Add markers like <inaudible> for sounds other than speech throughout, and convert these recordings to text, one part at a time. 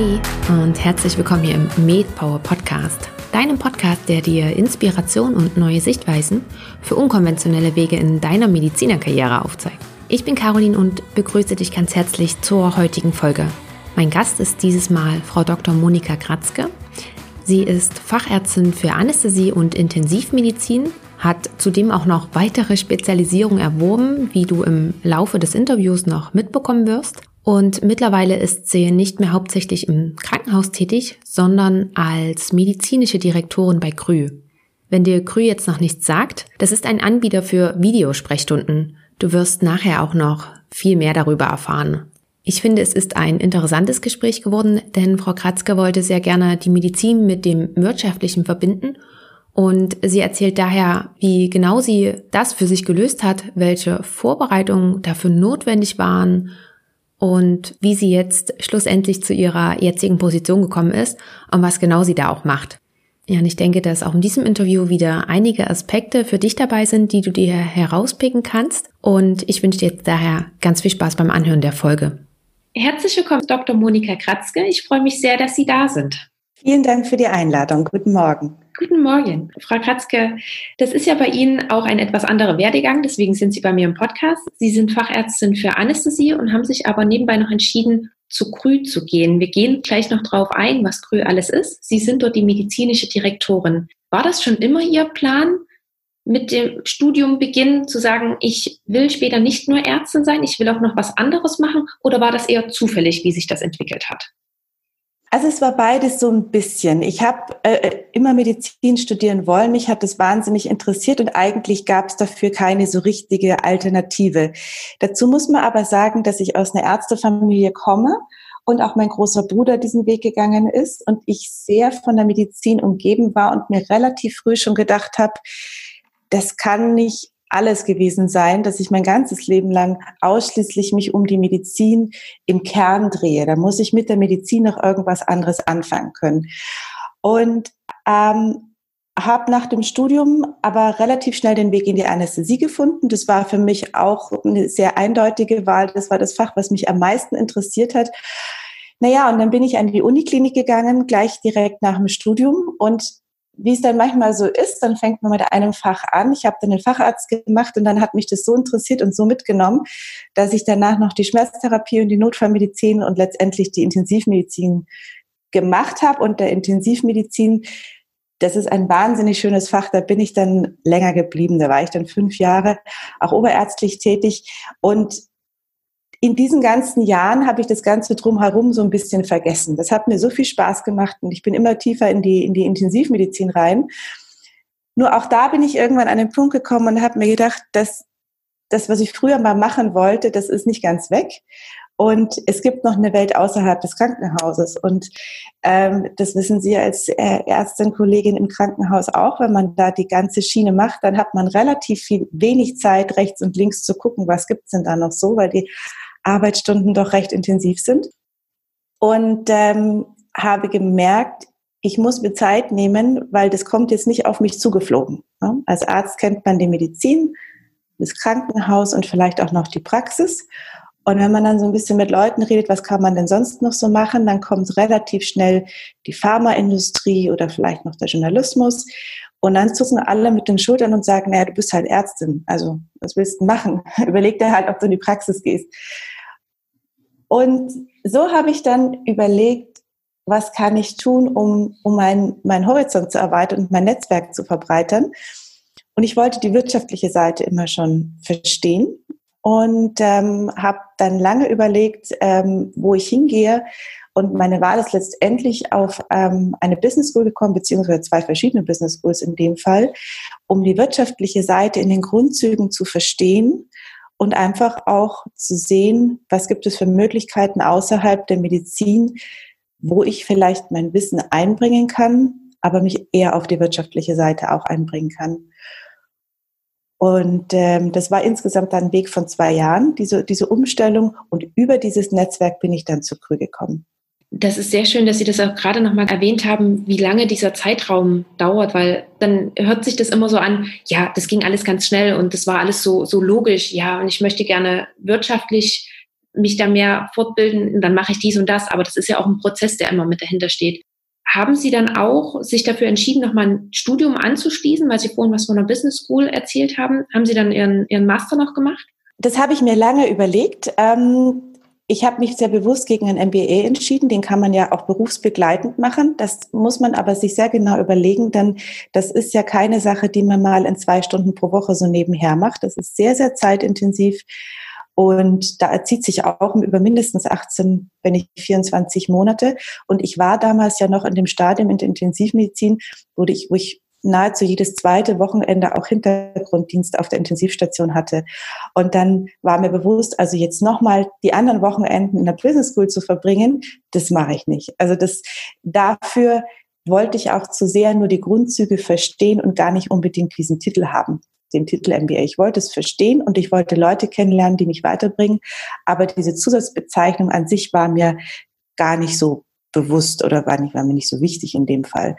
Hey und herzlich willkommen hier im MedPower Podcast, deinem Podcast, der dir Inspiration und neue Sichtweisen für unkonventionelle Wege in deiner Medizinerkarriere aufzeigt. Ich bin Caroline und begrüße dich ganz herzlich zur heutigen Folge. Mein Gast ist dieses Mal Frau Dr. Monika Kratzke. Sie ist Fachärztin für Anästhesie und Intensivmedizin, hat zudem auch noch weitere Spezialisierungen erworben, wie du im Laufe des Interviews noch mitbekommen wirst. Und mittlerweile ist sie nicht mehr hauptsächlich im Krankenhaus tätig, sondern als medizinische Direktorin bei Krü. Wenn dir Krü jetzt noch nichts sagt, das ist ein Anbieter für Videosprechstunden. Du wirst nachher auch noch viel mehr darüber erfahren. Ich finde, es ist ein interessantes Gespräch geworden, denn Frau Kratzke wollte sehr gerne die Medizin mit dem Wirtschaftlichen verbinden und sie erzählt daher, wie genau sie das für sich gelöst hat, welche Vorbereitungen dafür notwendig waren und wie sie jetzt schlussendlich zu ihrer jetzigen Position gekommen ist und was genau sie da auch macht. Ja, und ich denke, dass auch in diesem Interview wieder einige Aspekte für dich dabei sind, die du dir herauspicken kannst. Und ich wünsche dir jetzt daher ganz viel Spaß beim Anhören der Folge. Herzlich willkommen, Dr. Monika Kratzke. Ich freue mich sehr, dass Sie da sind. Vielen Dank für die Einladung. Guten Morgen. Guten Morgen, Frau Kratzke. Das ist ja bei Ihnen auch ein etwas anderer Werdegang, deswegen sind Sie bei mir im Podcast. Sie sind Fachärztin für Anästhesie und haben sich aber nebenbei noch entschieden, zu Krü zu gehen. Wir gehen gleich noch drauf ein, was Krü alles ist. Sie sind dort die medizinische Direktorin. War das schon immer Ihr Plan, mit dem Studium beginnen, zu sagen, ich will später nicht nur Ärztin sein, ich will auch noch was anderes machen? Oder war das eher zufällig, wie sich das entwickelt hat? Also es war beides so ein bisschen. Ich habe äh, immer Medizin studieren wollen. Mich hat das wahnsinnig interessiert und eigentlich gab es dafür keine so richtige Alternative. Dazu muss man aber sagen, dass ich aus einer Ärztefamilie komme und auch mein großer Bruder diesen Weg gegangen ist und ich sehr von der Medizin umgeben war und mir relativ früh schon gedacht habe, das kann nicht alles gewesen sein, dass ich mein ganzes Leben lang ausschließlich mich um die Medizin im Kern drehe. Da muss ich mit der Medizin noch irgendwas anderes anfangen können. Und ähm, habe nach dem Studium aber relativ schnell den Weg in die Anästhesie gefunden. Das war für mich auch eine sehr eindeutige Wahl. Das war das Fach, was mich am meisten interessiert hat. Naja, und dann bin ich an die Uniklinik gegangen, gleich direkt nach dem Studium. Und wie es dann manchmal so ist, dann fängt man mit einem Fach an. Ich habe dann den Facharzt gemacht und dann hat mich das so interessiert und so mitgenommen, dass ich danach noch die Schmerztherapie und die Notfallmedizin und letztendlich die Intensivmedizin gemacht habe. Und der Intensivmedizin, das ist ein wahnsinnig schönes Fach. Da bin ich dann länger geblieben. Da war ich dann fünf Jahre auch oberärztlich tätig. Und in diesen ganzen Jahren habe ich das Ganze drumherum so ein bisschen vergessen. Das hat mir so viel Spaß gemacht und ich bin immer tiefer in die, in die Intensivmedizin rein. Nur auch da bin ich irgendwann an den Punkt gekommen und habe mir gedacht, dass das, was ich früher mal machen wollte, das ist nicht ganz weg. Und es gibt noch eine Welt außerhalb des Krankenhauses. Und ähm, das wissen Sie als äh, Ärztin, Kollegin im Krankenhaus auch. Wenn man da die ganze Schiene macht, dann hat man relativ viel wenig Zeit, rechts und links zu gucken, was gibt's denn da noch so, weil die Arbeitsstunden doch recht intensiv sind. Und ähm, habe gemerkt, ich muss mir Zeit nehmen, weil das kommt jetzt nicht auf mich zugeflogen. Als Arzt kennt man die Medizin, das Krankenhaus und vielleicht auch noch die Praxis. Und wenn man dann so ein bisschen mit Leuten redet, was kann man denn sonst noch so machen, dann kommt relativ schnell die Pharmaindustrie oder vielleicht noch der Journalismus. Und dann zucken alle mit den Schultern und sagen, naja, du bist halt Ärztin. Also, was willst du machen? <laughs> Überleg dir halt, ob du in die Praxis gehst. Und so habe ich dann überlegt, was kann ich tun, um, um mein, mein Horizont zu erweitern und mein Netzwerk zu verbreitern. Und ich wollte die wirtschaftliche Seite immer schon verstehen und ähm, habe dann lange überlegt, ähm, wo ich hingehe und meine Wahl ist letztendlich auf ähm, eine Business School gekommen, beziehungsweise zwei verschiedene Business Schools in dem Fall, um die wirtschaftliche Seite in den Grundzügen zu verstehen und einfach auch zu sehen, was gibt es für Möglichkeiten außerhalb der Medizin, wo ich vielleicht mein Wissen einbringen kann, aber mich eher auf die wirtschaftliche Seite auch einbringen kann. Und ähm, das war insgesamt dann ein Weg von zwei Jahren, diese, diese Umstellung. Und über dieses Netzwerk bin ich dann zu Krü gekommen. Das ist sehr schön, dass Sie das auch gerade nochmal erwähnt haben, wie lange dieser Zeitraum dauert, weil dann hört sich das immer so an, ja, das ging alles ganz schnell und das war alles so, so logisch, ja, und ich möchte gerne wirtschaftlich mich da mehr fortbilden, dann mache ich dies und das. Aber das ist ja auch ein Prozess, der immer mit dahinter steht. Haben Sie dann auch sich dafür entschieden, nochmal ein Studium anzuschließen, weil Sie vorhin was von einer Business School erzählt haben? Haben Sie dann Ihren, Ihren Master noch gemacht? Das habe ich mir lange überlegt. Ähm, ich habe mich sehr bewusst gegen ein MBA entschieden. Den kann man ja auch berufsbegleitend machen. Das muss man aber sich sehr genau überlegen, denn das ist ja keine Sache, die man mal in zwei Stunden pro Woche so nebenher macht. Das ist sehr, sehr zeitintensiv. Und da erzieht sich auch über mindestens 18, wenn nicht 24 Monate. Und ich war damals ja noch in dem Stadium in der Intensivmedizin, wo ich, wo ich nahezu jedes zweite Wochenende auch Hintergrunddienst auf der Intensivstation hatte. Und dann war mir bewusst, also jetzt nochmal die anderen Wochenenden in der Business School zu verbringen, das mache ich nicht. Also das dafür wollte ich auch zu sehr nur die Grundzüge verstehen und gar nicht unbedingt diesen Titel haben den Titel MBA. Ich wollte es verstehen und ich wollte Leute kennenlernen, die mich weiterbringen. Aber diese Zusatzbezeichnung an sich war mir gar nicht so bewusst oder war, nicht, war mir nicht so wichtig in dem Fall.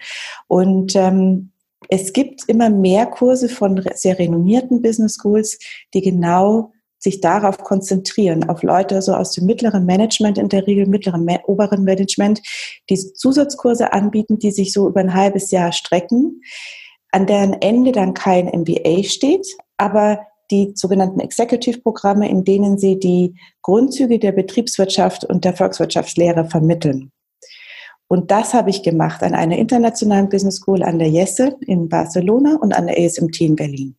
Und ähm, es gibt immer mehr Kurse von sehr renommierten Business Schools, die genau sich darauf konzentrieren, auf Leute so aus dem mittleren Management, in der Regel mittleren, oberen Management, die Zusatzkurse anbieten, die sich so über ein halbes Jahr strecken an deren Ende dann kein MBA steht, aber die sogenannten Executive-Programme, in denen sie die Grundzüge der Betriebswirtschaft und der Volkswirtschaftslehre vermitteln. Und das habe ich gemacht an einer internationalen Business School an der Jesse in Barcelona und an der ASMT in Berlin.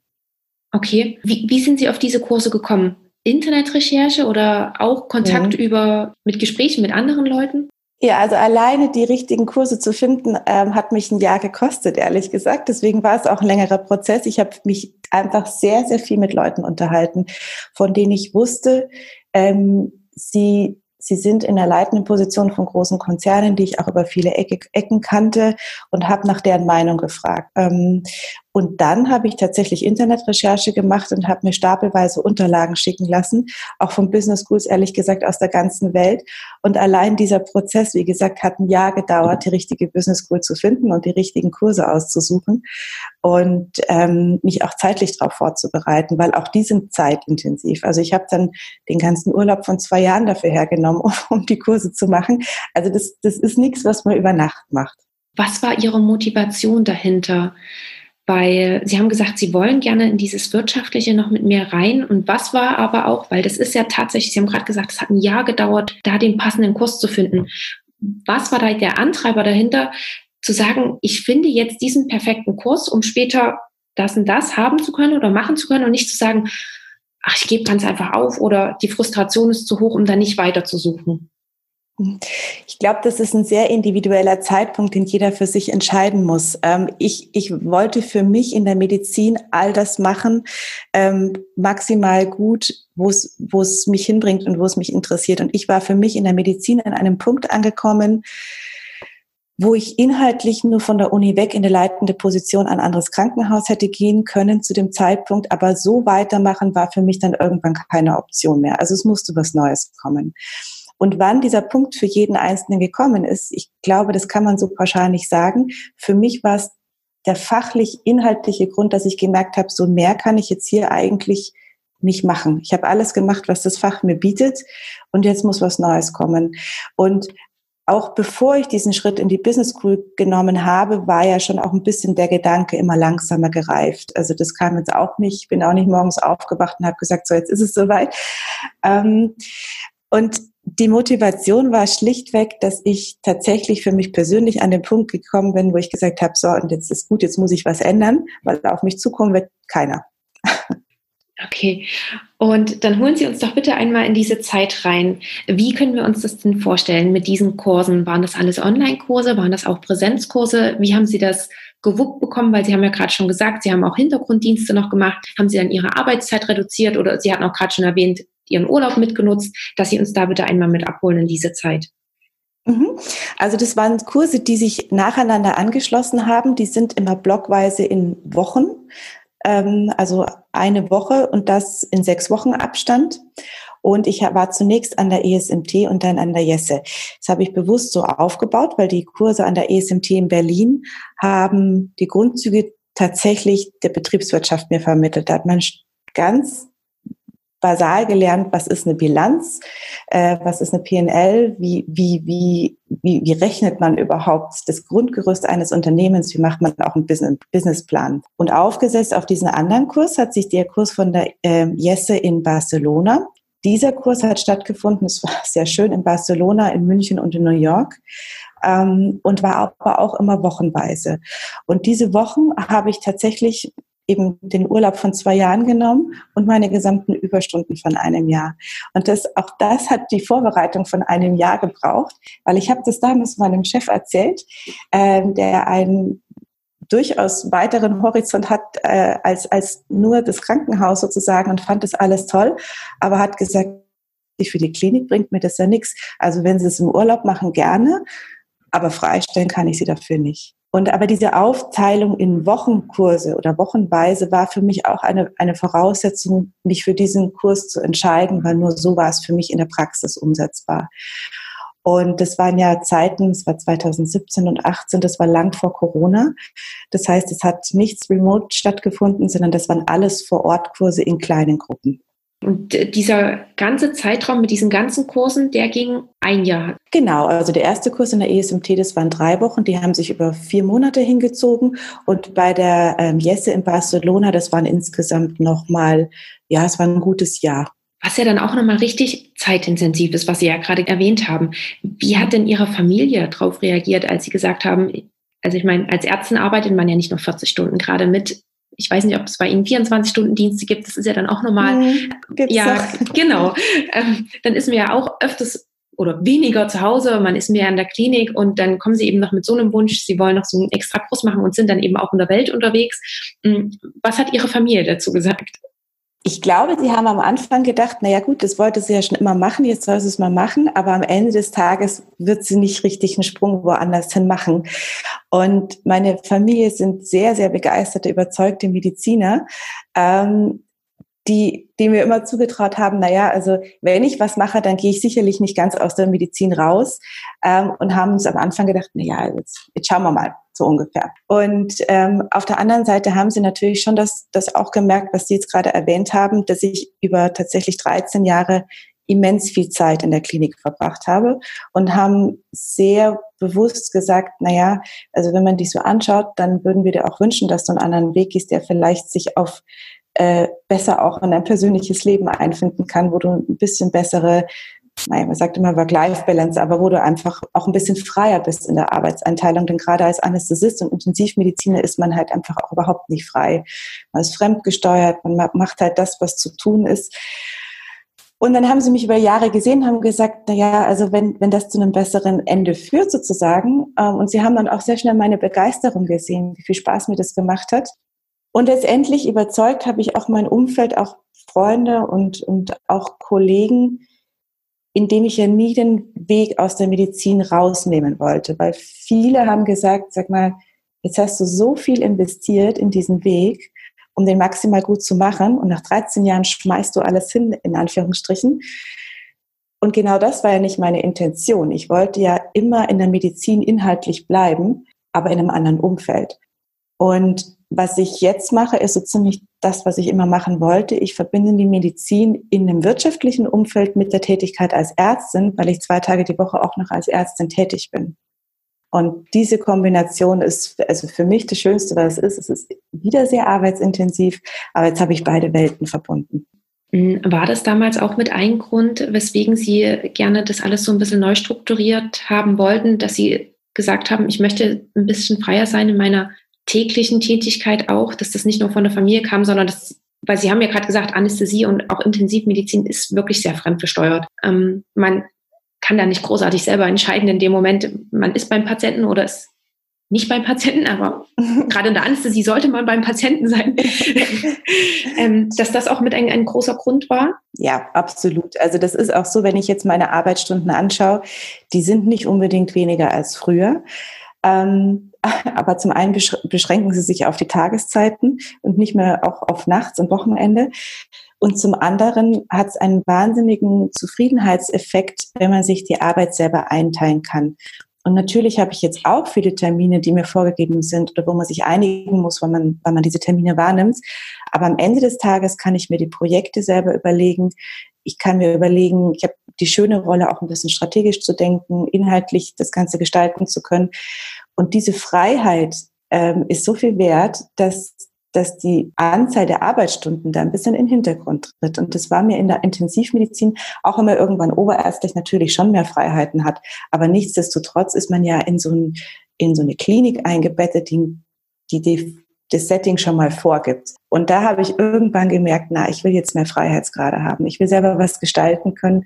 Okay, wie, wie sind Sie auf diese Kurse gekommen? Internetrecherche oder auch Kontakt ja. über mit Gesprächen mit anderen Leuten? Ja, also alleine die richtigen Kurse zu finden, ähm, hat mich ein Jahr gekostet, ehrlich gesagt. Deswegen war es auch ein längerer Prozess. Ich habe mich einfach sehr, sehr viel mit Leuten unterhalten, von denen ich wusste, ähm, sie Sie sind in der leitenden Position von großen Konzernen, die ich auch über viele Ecken kannte und habe nach deren Meinung gefragt. Ähm, und dann habe ich tatsächlich Internetrecherche gemacht und habe mir stapelweise Unterlagen schicken lassen, auch von Business Schools, ehrlich gesagt, aus der ganzen Welt. Und allein dieser Prozess, wie gesagt, hat ein Jahr gedauert, die richtige Business School zu finden und die richtigen Kurse auszusuchen und ähm, mich auch zeitlich darauf vorzubereiten, weil auch die sind zeitintensiv. Also ich habe dann den ganzen Urlaub von zwei Jahren dafür hergenommen, um, <laughs> um die Kurse zu machen. Also das, das ist nichts, was man über Nacht macht. Was war Ihre Motivation dahinter? Weil Sie haben gesagt, Sie wollen gerne in dieses Wirtschaftliche noch mit mir rein. Und was war aber auch, weil das ist ja tatsächlich, Sie haben gerade gesagt, es hat ein Jahr gedauert, da den passenden Kurs zu finden. Was war da der Antreiber dahinter, zu sagen, ich finde jetzt diesen perfekten Kurs, um später das und das haben zu können oder machen zu können und nicht zu sagen, ach, ich gebe ganz einfach auf oder die Frustration ist zu hoch, um da nicht weiter zu suchen. Ich glaube, das ist ein sehr individueller Zeitpunkt, den jeder für sich entscheiden muss. Ähm, ich, ich wollte für mich in der Medizin all das machen, ähm, maximal gut, wo es, wo es mich hinbringt und wo es mich interessiert. Und ich war für mich in der Medizin an einem Punkt angekommen, wo ich inhaltlich nur von der Uni weg in eine leitende Position an ein anderes Krankenhaus hätte gehen können zu dem Zeitpunkt, aber so weitermachen war für mich dann irgendwann keine Option mehr. Also es musste was Neues kommen. Und wann dieser Punkt für jeden Einzelnen gekommen ist, ich glaube, das kann man so pauschal nicht sagen. Für mich war es der fachlich-inhaltliche Grund, dass ich gemerkt habe, so mehr kann ich jetzt hier eigentlich nicht machen. Ich habe alles gemacht, was das Fach mir bietet und jetzt muss was Neues kommen. Und auch bevor ich diesen Schritt in die Business School genommen habe, war ja schon auch ein bisschen der Gedanke immer langsamer gereift. Also das kam jetzt auch nicht. Ich bin auch nicht morgens aufgewacht und habe gesagt, so jetzt ist es soweit. Ähm, und die Motivation war schlichtweg, dass ich tatsächlich für mich persönlich an den Punkt gekommen bin, wo ich gesagt habe, so, und jetzt ist gut, jetzt muss ich was ändern, weil auf mich zukommen wird keiner. Okay, und dann holen Sie uns doch bitte einmal in diese Zeit rein. Wie können wir uns das denn vorstellen mit diesen Kursen? Waren das alles Online-Kurse? Waren das auch Präsenzkurse? Wie haben Sie das gewuppt bekommen? Weil Sie haben ja gerade schon gesagt, Sie haben auch Hintergrunddienste noch gemacht. Haben Sie dann Ihre Arbeitszeit reduziert oder Sie hatten auch gerade schon erwähnt, Ihren Urlaub mitgenutzt, dass Sie uns da bitte einmal mit abholen in diese Zeit. Mhm. Also das waren Kurse, die sich nacheinander angeschlossen haben. Die sind immer blockweise in Wochen, ähm, also eine Woche und das in sechs Wochen Abstand. Und ich war zunächst an der ESMT und dann an der Jesse. Das habe ich bewusst so aufgebaut, weil die Kurse an der ESMT in Berlin haben die Grundzüge tatsächlich der Betriebswirtschaft mir vermittelt. Da hat man ganz basal gelernt, was ist eine Bilanz, äh, was ist eine PNL, wie, wie, wie, wie, wie rechnet man überhaupt das Grundgerüst eines Unternehmens, wie macht man auch einen Business, Businessplan. Und aufgesetzt auf diesen anderen Kurs hat sich der Kurs von der äh, Jesse in Barcelona. Dieser Kurs hat stattgefunden, es war sehr schön in Barcelona, in München und in New York ähm, und war aber auch immer wochenweise. Und diese Wochen habe ich tatsächlich eben den Urlaub von zwei Jahren genommen und meine gesamten Überstunden von einem Jahr. Und das, auch das hat die Vorbereitung von einem Jahr gebraucht, weil ich habe das damals meinem Chef erzählt, äh, der einen durchaus weiteren Horizont hat äh, als, als nur das Krankenhaus sozusagen und fand das alles toll, aber hat gesagt, für die Klinik bringt mir das ja nichts. Also wenn Sie es im Urlaub machen, gerne, aber freistellen kann ich Sie dafür nicht. Und aber diese Aufteilung in Wochenkurse oder Wochenweise war für mich auch eine, eine Voraussetzung, mich für diesen Kurs zu entscheiden, weil nur so war es für mich in der Praxis umsetzbar. Und das waren ja Zeiten, es war 2017 und 18, das war lang vor Corona. Das heißt, es hat nichts remote stattgefunden, sondern das waren alles Vor-Ort-Kurse in kleinen Gruppen. Und dieser ganze Zeitraum mit diesen ganzen Kursen, der ging ein Jahr. Genau, also der erste Kurs in der ESMT, das waren drei Wochen, die haben sich über vier Monate hingezogen. Und bei der ähm, Jesse in Barcelona, das waren insgesamt nochmal, ja, es war ein gutes Jahr. Was ja dann auch nochmal richtig zeitintensiv ist, was Sie ja gerade erwähnt haben. Wie hat denn Ihre Familie darauf reagiert, als Sie gesagt haben, also ich meine, als Ärztin arbeitet man ja nicht nur 40 Stunden gerade mit ich weiß nicht, ob es bei Ihnen 24-Stunden-Dienste gibt, das ist ja dann auch normal. Mhm, ja, auch. <laughs> genau. Ähm, dann ist mir ja auch öfters oder weniger zu Hause, man ist mehr in der Klinik und dann kommen sie eben noch mit so einem Wunsch, sie wollen noch so einen extra Kurs machen und sind dann eben auch in der Welt unterwegs. Hm, was hat Ihre Familie dazu gesagt? Ich glaube, sie haben am Anfang gedacht, na ja gut, das wollte sie ja schon immer machen, jetzt soll sie es mal machen, aber am Ende des Tages wird sie nicht richtig einen Sprung woanders hin machen. Und meine Familie sind sehr, sehr begeisterte, überzeugte Mediziner. Ähm, die, die mir immer zugetraut haben, na ja, also wenn ich was mache, dann gehe ich sicherlich nicht ganz aus der Medizin raus ähm, und haben uns am Anfang gedacht, na ja, jetzt, jetzt schauen wir mal, so ungefähr. Und ähm, auf der anderen Seite haben sie natürlich schon das, das auch gemerkt, was Sie jetzt gerade erwähnt haben, dass ich über tatsächlich 13 Jahre immens viel Zeit in der Klinik verbracht habe und haben sehr bewusst gesagt, na ja, also wenn man dich so anschaut, dann würden wir dir auch wünschen, dass du einen anderen Weg gehst, der vielleicht sich auf äh, besser auch in dein persönliches Leben einfinden kann, wo du ein bisschen bessere, naja, man sagt immer Work-Life-Balance, aber wo du einfach auch ein bisschen freier bist in der Arbeitseinteilung. Denn gerade als Anästhesist und Intensivmediziner ist man halt einfach auch überhaupt nicht frei. Man ist fremdgesteuert, man macht halt das, was zu tun ist. Und dann haben sie mich über Jahre gesehen, haben gesagt, na ja, also wenn, wenn das zu einem besseren Ende führt sozusagen, ähm, und sie haben dann auch sehr schnell meine Begeisterung gesehen, wie viel Spaß mir das gemacht hat, und letztendlich überzeugt habe ich auch mein Umfeld, auch Freunde und, und auch Kollegen, indem ich ja nie den Weg aus der Medizin rausnehmen wollte. Weil viele haben gesagt, sag mal, jetzt hast du so viel investiert in diesen Weg, um den maximal gut zu machen. Und nach 13 Jahren schmeißt du alles hin, in Anführungsstrichen. Und genau das war ja nicht meine Intention. Ich wollte ja immer in der Medizin inhaltlich bleiben, aber in einem anderen Umfeld. Und was ich jetzt mache, ist so ziemlich das, was ich immer machen wollte. Ich verbinde die Medizin in einem wirtschaftlichen Umfeld mit der Tätigkeit als Ärztin, weil ich zwei Tage die Woche auch noch als Ärztin tätig bin. Und diese Kombination ist also für mich das Schönste, was es ist. Es ist wieder sehr arbeitsintensiv, aber jetzt habe ich beide Welten verbunden. Hm, war das damals auch mit ein Grund, weswegen Sie gerne das alles so ein bisschen neu strukturiert haben wollten, dass Sie gesagt haben, ich möchte ein bisschen freier sein in meiner täglichen Tätigkeit auch, dass das nicht nur von der Familie kam, sondern das, weil Sie haben ja gerade gesagt, Anästhesie und auch Intensivmedizin ist wirklich sehr fremdgesteuert. Ähm, man kann da nicht großartig selber entscheiden in dem Moment, man ist beim Patienten oder ist nicht beim Patienten, aber <laughs> gerade in der Anästhesie sollte man beim Patienten sein, <laughs> ähm, dass das auch mit ein, ein großer Grund war? Ja, absolut. Also das ist auch so, wenn ich jetzt meine Arbeitsstunden anschaue, die sind nicht unbedingt weniger als früher. Ähm, <laughs> aber zum einen beschränken sie sich auf die Tageszeiten und nicht mehr auch auf nachts und Wochenende. Und zum anderen hat es einen wahnsinnigen Zufriedenheitseffekt, wenn man sich die Arbeit selber einteilen kann. Und natürlich habe ich jetzt auch viele Termine, die mir vorgegeben sind oder wo man sich einigen muss, weil man, weil man diese Termine wahrnimmt. Aber am Ende des Tages kann ich mir die Projekte selber überlegen. Ich kann mir überlegen, ich habe die schöne Rolle, auch ein bisschen strategisch zu denken, inhaltlich das Ganze gestalten zu können. Und diese Freiheit ähm, ist so viel wert, dass dass die Anzahl der Arbeitsstunden da ein bisschen in den Hintergrund tritt. Und das war mir in der Intensivmedizin, auch wenn man irgendwann oberärztlich natürlich schon mehr Freiheiten hat. Aber nichtsdestotrotz ist man ja in so, ein, in so eine Klinik eingebettet, die, die, die das Setting schon mal vorgibt. Und da habe ich irgendwann gemerkt, na, ich will jetzt mehr Freiheitsgrade haben. Ich will selber was gestalten können.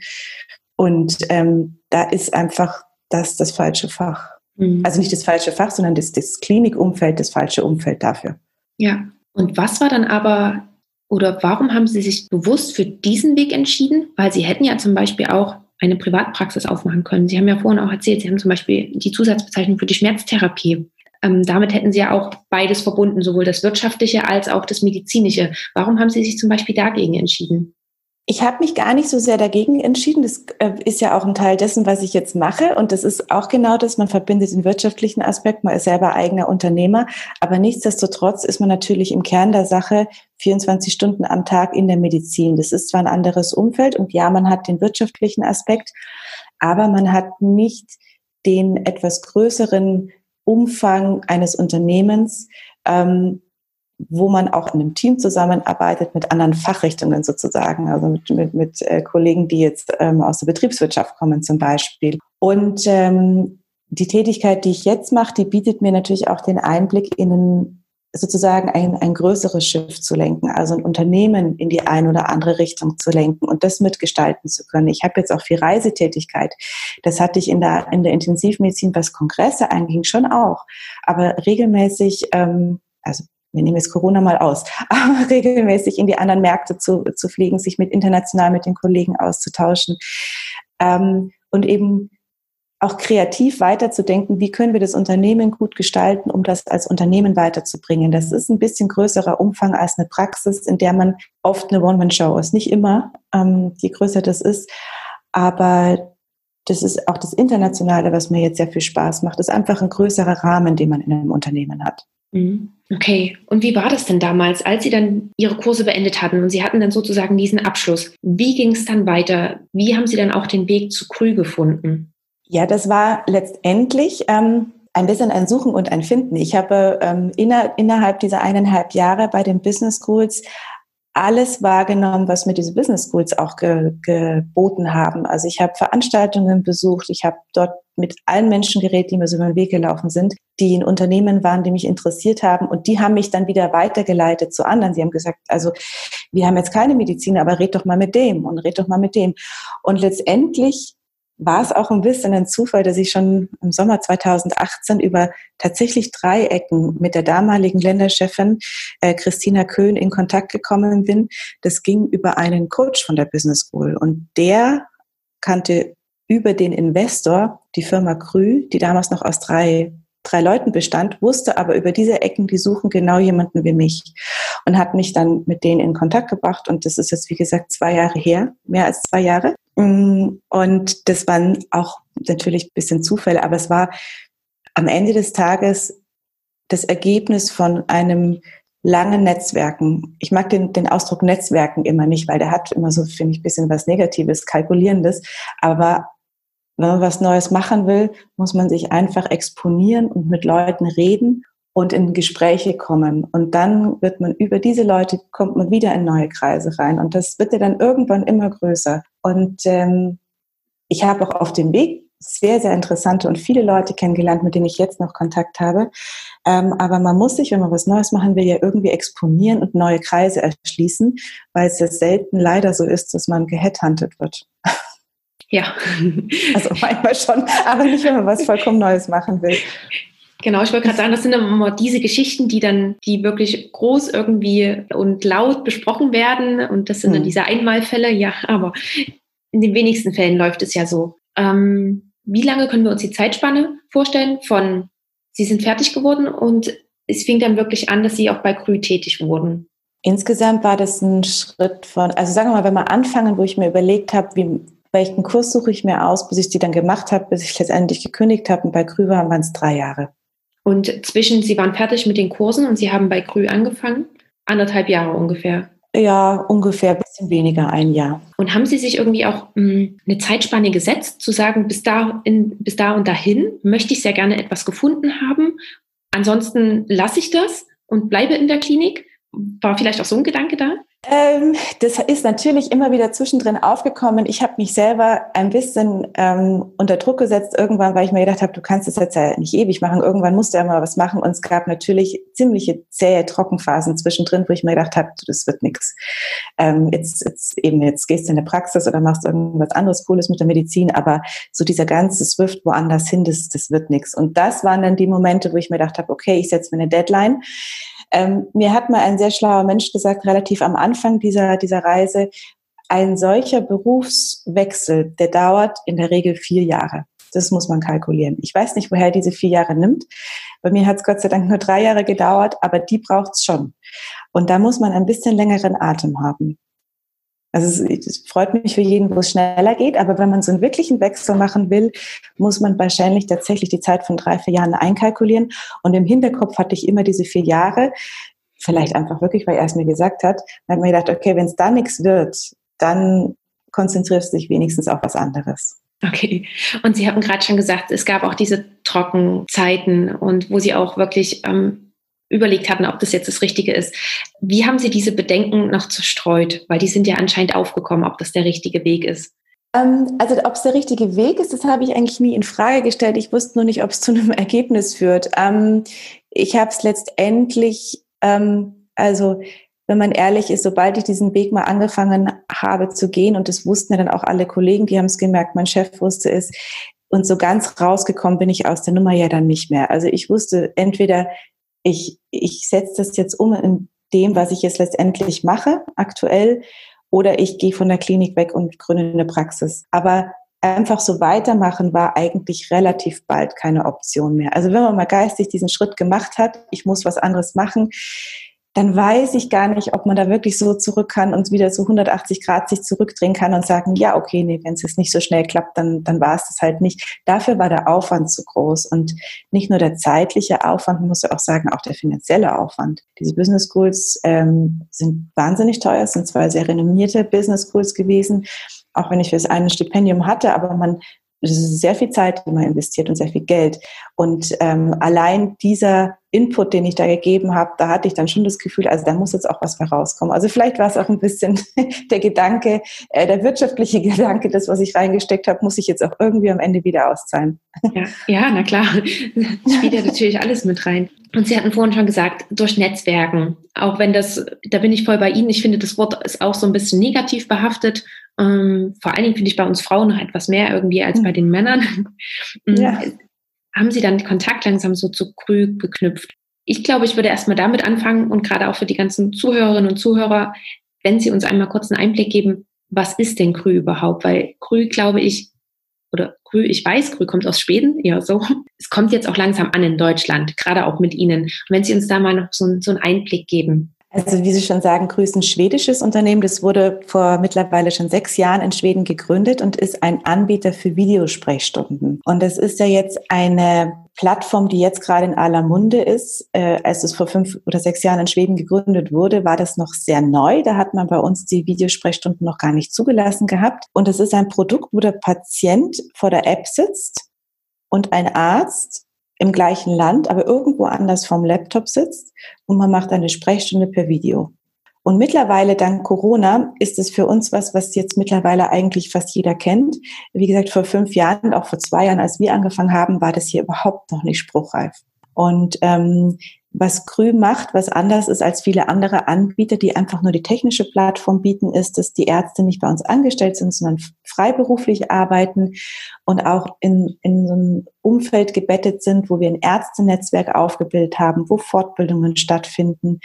Und ähm, da ist einfach das das falsche Fach. Mhm. Also nicht das falsche Fach, sondern das, das Klinikumfeld, das falsche Umfeld dafür. Ja, und was war dann aber oder warum haben Sie sich bewusst für diesen Weg entschieden? Weil Sie hätten ja zum Beispiel auch eine Privatpraxis aufmachen können. Sie haben ja vorhin auch erzählt, Sie haben zum Beispiel die Zusatzbezeichnung für die Schmerztherapie. Ähm, damit hätten Sie ja auch beides verbunden, sowohl das Wirtschaftliche als auch das Medizinische. Warum haben Sie sich zum Beispiel dagegen entschieden? Ich habe mich gar nicht so sehr dagegen entschieden. Das äh, ist ja auch ein Teil dessen, was ich jetzt mache. Und das ist auch genau das, man verbindet den wirtschaftlichen Aspekt, man ist selber eigener Unternehmer. Aber nichtsdestotrotz ist man natürlich im Kern der Sache 24 Stunden am Tag in der Medizin. Das ist zwar ein anderes Umfeld und ja, man hat den wirtschaftlichen Aspekt, aber man hat nicht den etwas größeren Umfang eines Unternehmens, ähm, wo man auch in einem Team zusammenarbeitet mit anderen Fachrichtungen sozusagen, also mit, mit, mit äh, Kollegen, die jetzt ähm, aus der Betriebswirtschaft kommen zum Beispiel. Und ähm, die Tätigkeit, die ich jetzt mache, die bietet mir natürlich auch den Einblick in ein, sozusagen ein, ein größeres Schiff zu lenken, also ein Unternehmen in die eine oder andere Richtung zu lenken und das mitgestalten zu können. Ich habe jetzt auch viel Reisetätigkeit. Das hatte ich in der, in der Intensivmedizin, was Kongresse anging, schon auch. Aber regelmäßig, ähm, also wir nehmen jetzt Corona mal aus, <laughs> aber regelmäßig in die anderen Märkte zu, zu fliegen, sich mit international mit den Kollegen auszutauschen ähm, und eben auch kreativ weiterzudenken, wie können wir das Unternehmen gut gestalten, um das als Unternehmen weiterzubringen. Das ist ein bisschen größerer Umfang als eine Praxis, in der man oft eine One-Man-Show ist. Nicht immer, ähm, je größer das ist, aber das ist auch das Internationale, was mir jetzt sehr viel Spaß macht. Das ist einfach ein größerer Rahmen, den man in einem Unternehmen hat. Mhm. Okay, und wie war das denn damals, als Sie dann Ihre Kurse beendet hatten und Sie hatten dann sozusagen diesen Abschluss? Wie ging es dann weiter? Wie haben Sie dann auch den Weg zu Krü gefunden? Ja, das war letztendlich ähm, ein bisschen ein Suchen und ein Finden. Ich habe ähm, inner, innerhalb dieser eineinhalb Jahre bei den Business Schools alles wahrgenommen, was mir diese Business Schools auch ge, geboten haben. Also ich habe Veranstaltungen besucht, ich habe dort mit allen Menschen geredet, die mir so über den Weg gelaufen sind, die in Unternehmen waren, die mich interessiert haben und die haben mich dann wieder weitergeleitet zu anderen. Sie haben gesagt, also wir haben jetzt keine Medizin, aber red doch mal mit dem und red doch mal mit dem. Und letztendlich war es auch ein bisschen ein Zufall, dass ich schon im Sommer 2018 über tatsächlich drei Ecken mit der damaligen Länderchefin äh, Christina Köhn in Kontakt gekommen bin. Das ging über einen Coach von der Business School und der kannte über den Investor die Firma Krü, die damals noch aus drei drei Leuten bestand, wusste aber über diese Ecken, die suchen genau jemanden wie mich und hat mich dann mit denen in Kontakt gebracht und das ist jetzt wie gesagt zwei Jahre her, mehr als zwei Jahre und das waren auch natürlich ein bisschen Zufälle, aber es war am Ende des Tages das Ergebnis von einem langen Netzwerken. Ich mag den, den Ausdruck Netzwerken immer nicht, weil der hat immer so, finde ich, ein bisschen was Negatives, Kalkulierendes. Aber wenn man was Neues machen will, muss man sich einfach exponieren und mit Leuten reden und in Gespräche kommen. Und dann wird man über diese Leute, kommt man wieder in neue Kreise rein. Und das wird ja dann irgendwann immer größer. Und ähm, ich habe auch auf dem Weg sehr, sehr interessante und viele Leute kennengelernt, mit denen ich jetzt noch Kontakt habe. Ähm, aber man muss sich, wenn man was Neues machen will, ja irgendwie exponieren und neue Kreise erschließen, weil es ja selten leider so ist, dass man geheadhuntet wird. Ja. <laughs> Also manchmal schon, aber nicht, wenn man was vollkommen Neues machen will. Genau, ich wollte gerade sagen, das sind immer diese Geschichten, die dann, die wirklich groß irgendwie und laut besprochen werden. Und das sind dann hm. diese Einmalfälle. Ja, aber in den wenigsten Fällen läuft es ja so. Ähm, wie lange können wir uns die Zeitspanne vorstellen von Sie sind fertig geworden und es fing dann wirklich an, dass Sie auch bei Krü tätig wurden? Insgesamt war das ein Schritt von, also sagen wir mal, wenn wir anfangen, wo ich mir überlegt habe, wie, welchen Kurs suche ich mir aus, bis ich die dann gemacht habe, bis ich letztendlich gekündigt habe. Und bei Krü waren es drei Jahre. Und zwischen, Sie waren fertig mit den Kursen und Sie haben bei Krü angefangen? Anderthalb Jahre ungefähr. Ja, ungefähr ein bisschen weniger, ein Jahr. Und haben Sie sich irgendwie auch mh, hm, eine Zeitspanne gesetzt, zu sagen, bis da, in, bis da und dahin möchte ich sehr gerne etwas gefunden haben? Ansonsten lasse ich das und bleibe in der Klinik? War vielleicht auch so ein Gedanke da? Ähm, das ist natürlich immer wieder zwischendrin aufgekommen. Ich habe mich selber ein bisschen ähm, unter Druck gesetzt irgendwann, weil ich mir gedacht habe, du kannst es jetzt ja nicht ewig machen. Irgendwann musst du ja mal was machen. Und es gab natürlich ziemliche zähe Trockenphasen zwischendrin, wo ich mir gedacht habe, das wird nichts. Ähm, jetzt, jetzt eben jetzt gehst du in eine Praxis oder machst irgendwas anderes Cooles mit der Medizin, aber so dieser ganze Swift woanders hin, das, das wird nichts. Und das waren dann die Momente, wo ich mir gedacht habe, okay, ich setze mir eine Deadline ähm, mir hat mal ein sehr schlauer Mensch gesagt, relativ am Anfang dieser, dieser Reise, ein solcher Berufswechsel, der dauert in der Regel vier Jahre. Das muss man kalkulieren. Ich weiß nicht, woher diese vier Jahre nimmt. Bei mir hat es Gott sei Dank nur drei Jahre gedauert, aber die braucht es schon. Und da muss man ein bisschen längeren Atem haben. Also es, freut mich für jeden, wo es schneller geht, aber wenn man so einen wirklichen Wechsel machen will, muss man wahrscheinlich tatsächlich die Zeit von drei, vier Jahren einkalkulieren. Und im Hinterkopf hatte ich immer diese vier Jahre, vielleicht einfach wirklich, weil er es mir gesagt hat, dann hat mir gedacht, okay, wenn es da nichts wird, dann konzentrierst du dich wenigstens auf was anderes. Okay. Und Sie haben gerade schon gesagt, es gab auch diese Trockenzeiten und wo Sie auch wirklich ähm, überlegt hatten, ob das jetzt das Richtige ist. Wie haben Sie diese Bedenken noch zerstreut? Weil die sind ja anscheinend aufgekommen, ob das der richtige Weg ist. Ähm, also ob es der richtige Weg ist, das habe ich eigentlich nie in Frage gestellt. Ich wusste nur nicht, ob es zu einem <laughs> Ergebnis führt. Ähm, ich habe es letztendlich, ähm, also wenn man ehrlich ist, sobald ich diesen Weg mal angefangen habe zu gehen, und das wussten ja dann auch alle Kollegen, die haben es gemerkt, mein Chef wusste es, und so ganz rausgekommen bin ich aus der Nummer ja dann nicht mehr. Also ich wusste, entweder ich, ich setze das jetzt um in dem, was ich jetzt letztendlich mache, aktuell, oder ich gehe von der Klinik weg und gründe eine Praxis. Aber einfach so weitermachen war eigentlich relativ bald keine Option mehr. Also wenn man mal geistig diesen Schritt gemacht hat, ich muss was anderes machen, dann weiß ich gar nicht, ob man da wirklich so zurück kann und wieder so 180 Grad sich zurückdrehen kann und sagen, ja, okay, nee, wenn es jetzt nicht so schnell klappt, dann, dann war es das halt nicht. Dafür war der Aufwand zu groß und nicht nur der zeitliche Aufwand, man muss ja auch sagen, auch der finanzielle Aufwand. Diese Business Schools ähm, sind wahnsinnig teuer, sind zwei sehr renommierte Business Schools gewesen, auch wenn ich für das eine Stipendium hatte, aber man das ist sehr viel Zeit, die man investiert und sehr viel Geld. Und ähm, allein dieser Input, den ich da gegeben habe, da hatte ich dann schon das Gefühl, also da muss jetzt auch was herauskommen. Also vielleicht war es auch ein bisschen <laughs> der Gedanke, äh, der wirtschaftliche <laughs> Gedanke, das, was ich reingesteckt habe, muss ich jetzt auch irgendwie am Ende wieder auszahlen. Ja, ja na klar. Spielt ja natürlich alles mit rein. Und Sie hatten vorhin schon gesagt, durch Netzwerken. Auch wenn das, da bin ich voll bei Ihnen. Ich finde, das Wort ist auch so ein bisschen negativ behaftet. Ähm, vor allen Dingen finde ich bei uns Frauen noch etwas mehr irgendwie als bei hm. den Männern. <laughs> Ja. Haben Sie dann Kontakt langsam so zu Krü geknüpft? Ich glaube, ich würde erstmal damit anfangen und gerade auch für die ganzen Zuhörerinnen und Zuhörer, wenn Sie uns einmal kurz einen Einblick geben, was ist denn Krü überhaupt? Weil Krü, glaube ich, oder Krü, ich weiß, Krü kommt aus Schweden, <laughs> eher so. Es kommt jetzt auch langsam an in Deutschland, gerade auch mit Ihnen. Und wenn Sie uns da mal noch so, so einen Einblick geben. Also wie Sie schon sagen, Grüß ein schwedisches Unternehmen. Das wurde vor mittlerweile schon sechs Jahren in Schweden gegründet und ist ein Anbieter für Videosprechstunden. Und das ist ja jetzt eine Plattform, die jetzt gerade in aller Munde ist. Äh, als es vor fünf oder sechs Jahren in Schweden gegründet wurde, war das noch sehr neu. Da hat man bei uns die Videosprechstunden noch gar nicht zugelassen gehabt. Und es ist ein Produkt, wo der Patient vor der App sitzt und ein Arzt im gleichen Land, aber irgendwo anders vom Laptop sitzt und man macht eine Sprechstunde per Video. Und mittlerweile, dank Corona, ist es für uns was, was jetzt mittlerweile eigentlich fast jeder kennt. Wie gesagt, vor fünf Jahren, auch vor zwei Jahren, als wir angefangen haben, war das hier überhaupt noch nicht spruchreif. Und ähm, was Krü macht, was anders ist als viele andere Anbieter, die einfach nur die technische Plattform bieten, ist, dass die Ärzte nicht bei uns angestellt sind, sondern freiberuflich arbeiten und auch in, in so einem Umfeld gebettet sind, wo wir ein Ärztenetzwerk aufgebildet haben, wo Fortbildungen stattfinden.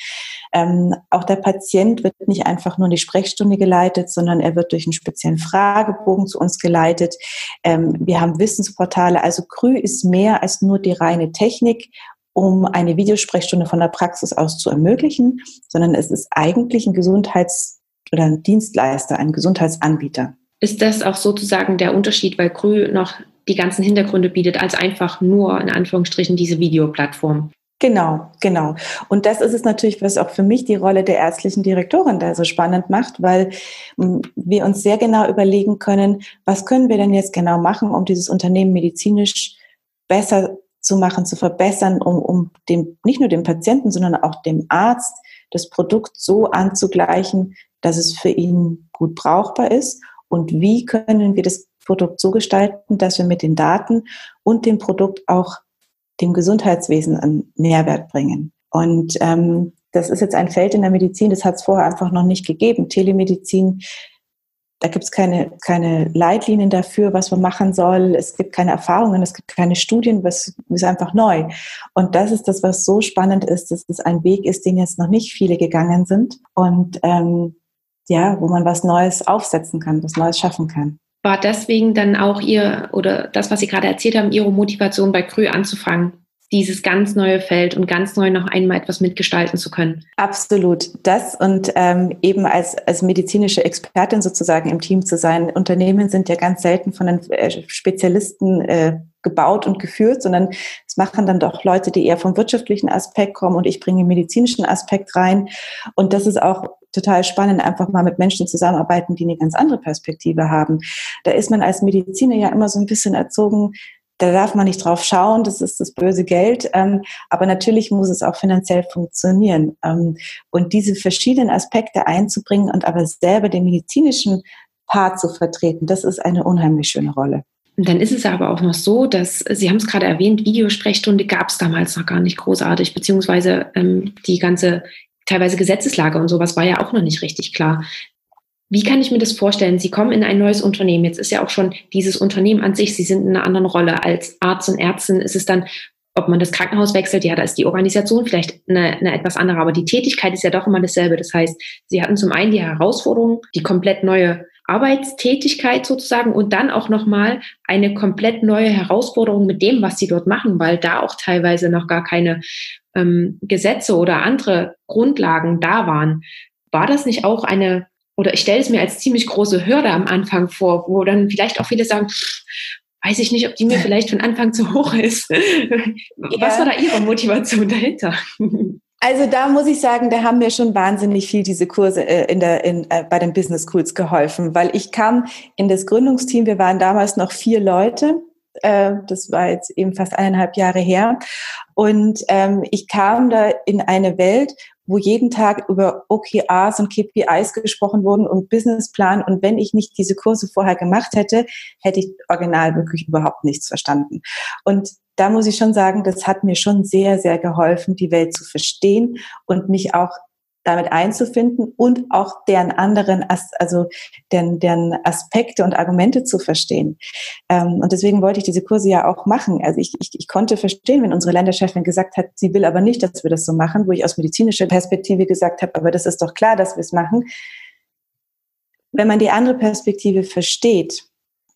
Ähm, auch der Patient wird nicht einfach nur in die Sprechstunde geleitet, sondern er wird durch einen speziellen Fragebogen zu uns geleitet. Ähm, wir haben Wissensportale. Also Krü ist mehr als nur die reine Technik um eine Videosprechstunde von der Praxis aus zu ermöglichen, sondern es ist eigentlich ein Gesundheits- oder ein Dienstleister, ein Gesundheitsanbieter. ist das auch sozusagen der Unterschied, weil Krü noch die ganzen Hintergründe bietet, als einfach nur in Anführungsstrichen diese Videoplattform. Genau, genau. Und das ist es natürlich, was auch für mich die Rolle der ärztlichen Direktorin da so spannend macht, weil hm, wir uns sehr genau überlegen können, was können wir denn jetzt genau machen, um dieses Unternehmen medizinisch besser zu machen, zu verbessern, um, um dem, nicht nur dem Patienten, sondern auch dem Arzt das Produkt so anzugleichen, dass es für ihn gut brauchbar ist. Und wie können wir das Produkt so gestalten, dass wir mit den Daten und dem Produkt auch dem Gesundheitswesen einen Mehrwert bringen. Und ähm, das ist jetzt ein Feld in der Medizin, das hat es vorher einfach noch nicht gegeben. Telemedizin, da gibt es keine, keine Leitlinien dafür, was man machen soll. Es gibt keine Erfahrungen, es gibt keine Studien, was ist einfach neu. Und das ist das, was so spannend ist, dass es ein Weg ist, den jetzt noch nicht viele gegangen sind und ähm, ja, wo man was Neues aufsetzen kann, was Neues schaffen kann war deswegen dann auch ihr oder das, was Sie gerade erzählt haben, Ihre Motivation bei Krü anzufangen? Dieses ganz neue Feld und ganz neu noch einmal etwas mitgestalten zu können. Absolut. Das und ähm, eben als, als medizinische Expertin sozusagen im Team zu sein. Unternehmen sind ja ganz selten von den äh, Spezialisten äh, gebaut und geführt, sondern es machen dann doch Leute, die eher vom wirtschaftlichen Aspekt kommen und ich bringe den medizinischen Aspekt rein. Und das ist auch total spannend, einfach mal mit Menschen zusammenarbeiten, die eine ganz andere Perspektive haben. Da ist man als Mediziner ja immer so ein bisschen erzogen, da darf man nicht drauf schauen, das ist das böse Geld. Ähm, aber natürlich muss es auch finanziell funktionieren. Ähm, und diese verschiedenen Aspekte einzubringen und aber selber den medizinischen Part zu vertreten, das ist eine unheimlich schöne Rolle. Und dann ist es aber auch noch so, dass, Sie haben es gerade erwähnt, Videosprechstunde gab es damals noch gar nicht großartig, beziehungsweise ähm, die ganze teilweise Gesetzeslage und sowas war ja auch noch nicht richtig klar. Wie kann ich mir das vorstellen? Sie kommen in ein neues Unternehmen. Jetzt ist ja auch schon dieses Unternehmen an sich, Sie sind in einer anderen Rolle. Als Arzt und Ärztin ist es dann, ob man das Krankenhaus wechselt, ja, da ist die Organisation vielleicht eine, eine etwas andere, aber die Tätigkeit ist ja doch immer dasselbe. Das heißt, Sie hatten zum einen die Herausforderung, die komplett neue Arbeitstätigkeit sozusagen und dann auch nochmal eine komplett neue Herausforderung mit dem, was sie dort machen, weil da auch teilweise noch gar keine ähm, Gesetze oder andere Grundlagen da waren. War das nicht auch eine oder ich stelle es mir als ziemlich große Hürde am Anfang vor, wo dann vielleicht auch viele sagen, weiß ich nicht, ob die mir <laughs> vielleicht von Anfang zu hoch ist. Was war da Ihre Motivation dahinter? Also da muss ich sagen, da haben mir schon wahnsinnig viel diese Kurse äh, in der, in, äh, bei den Business Schools geholfen, weil ich kam in das Gründungsteam, wir waren damals noch vier Leute, äh, das war jetzt eben fast eineinhalb Jahre her, und ähm, ich kam da in eine Welt, wo jeden Tag über OKRs und KPIs gesprochen wurden und Businessplan. Und wenn ich nicht diese Kurse vorher gemacht hätte, hätte ich original wirklich überhaupt nichts verstanden. Und da muss ich schon sagen, das hat mir schon sehr, sehr geholfen, die Welt zu verstehen und mich auch damit einzufinden und auch deren anderen, also deren, deren Aspekte und Argumente zu verstehen. Ähm, und deswegen wollte ich diese Kurse ja auch machen. Also ich, ich, ich konnte verstehen, wenn unsere Länderchefin gesagt hat, sie will aber nicht, dass wir das so machen, wo ich aus medizinischer Perspektive gesagt habe, aber das ist doch klar, dass wir es machen. Wenn man die andere Perspektive versteht,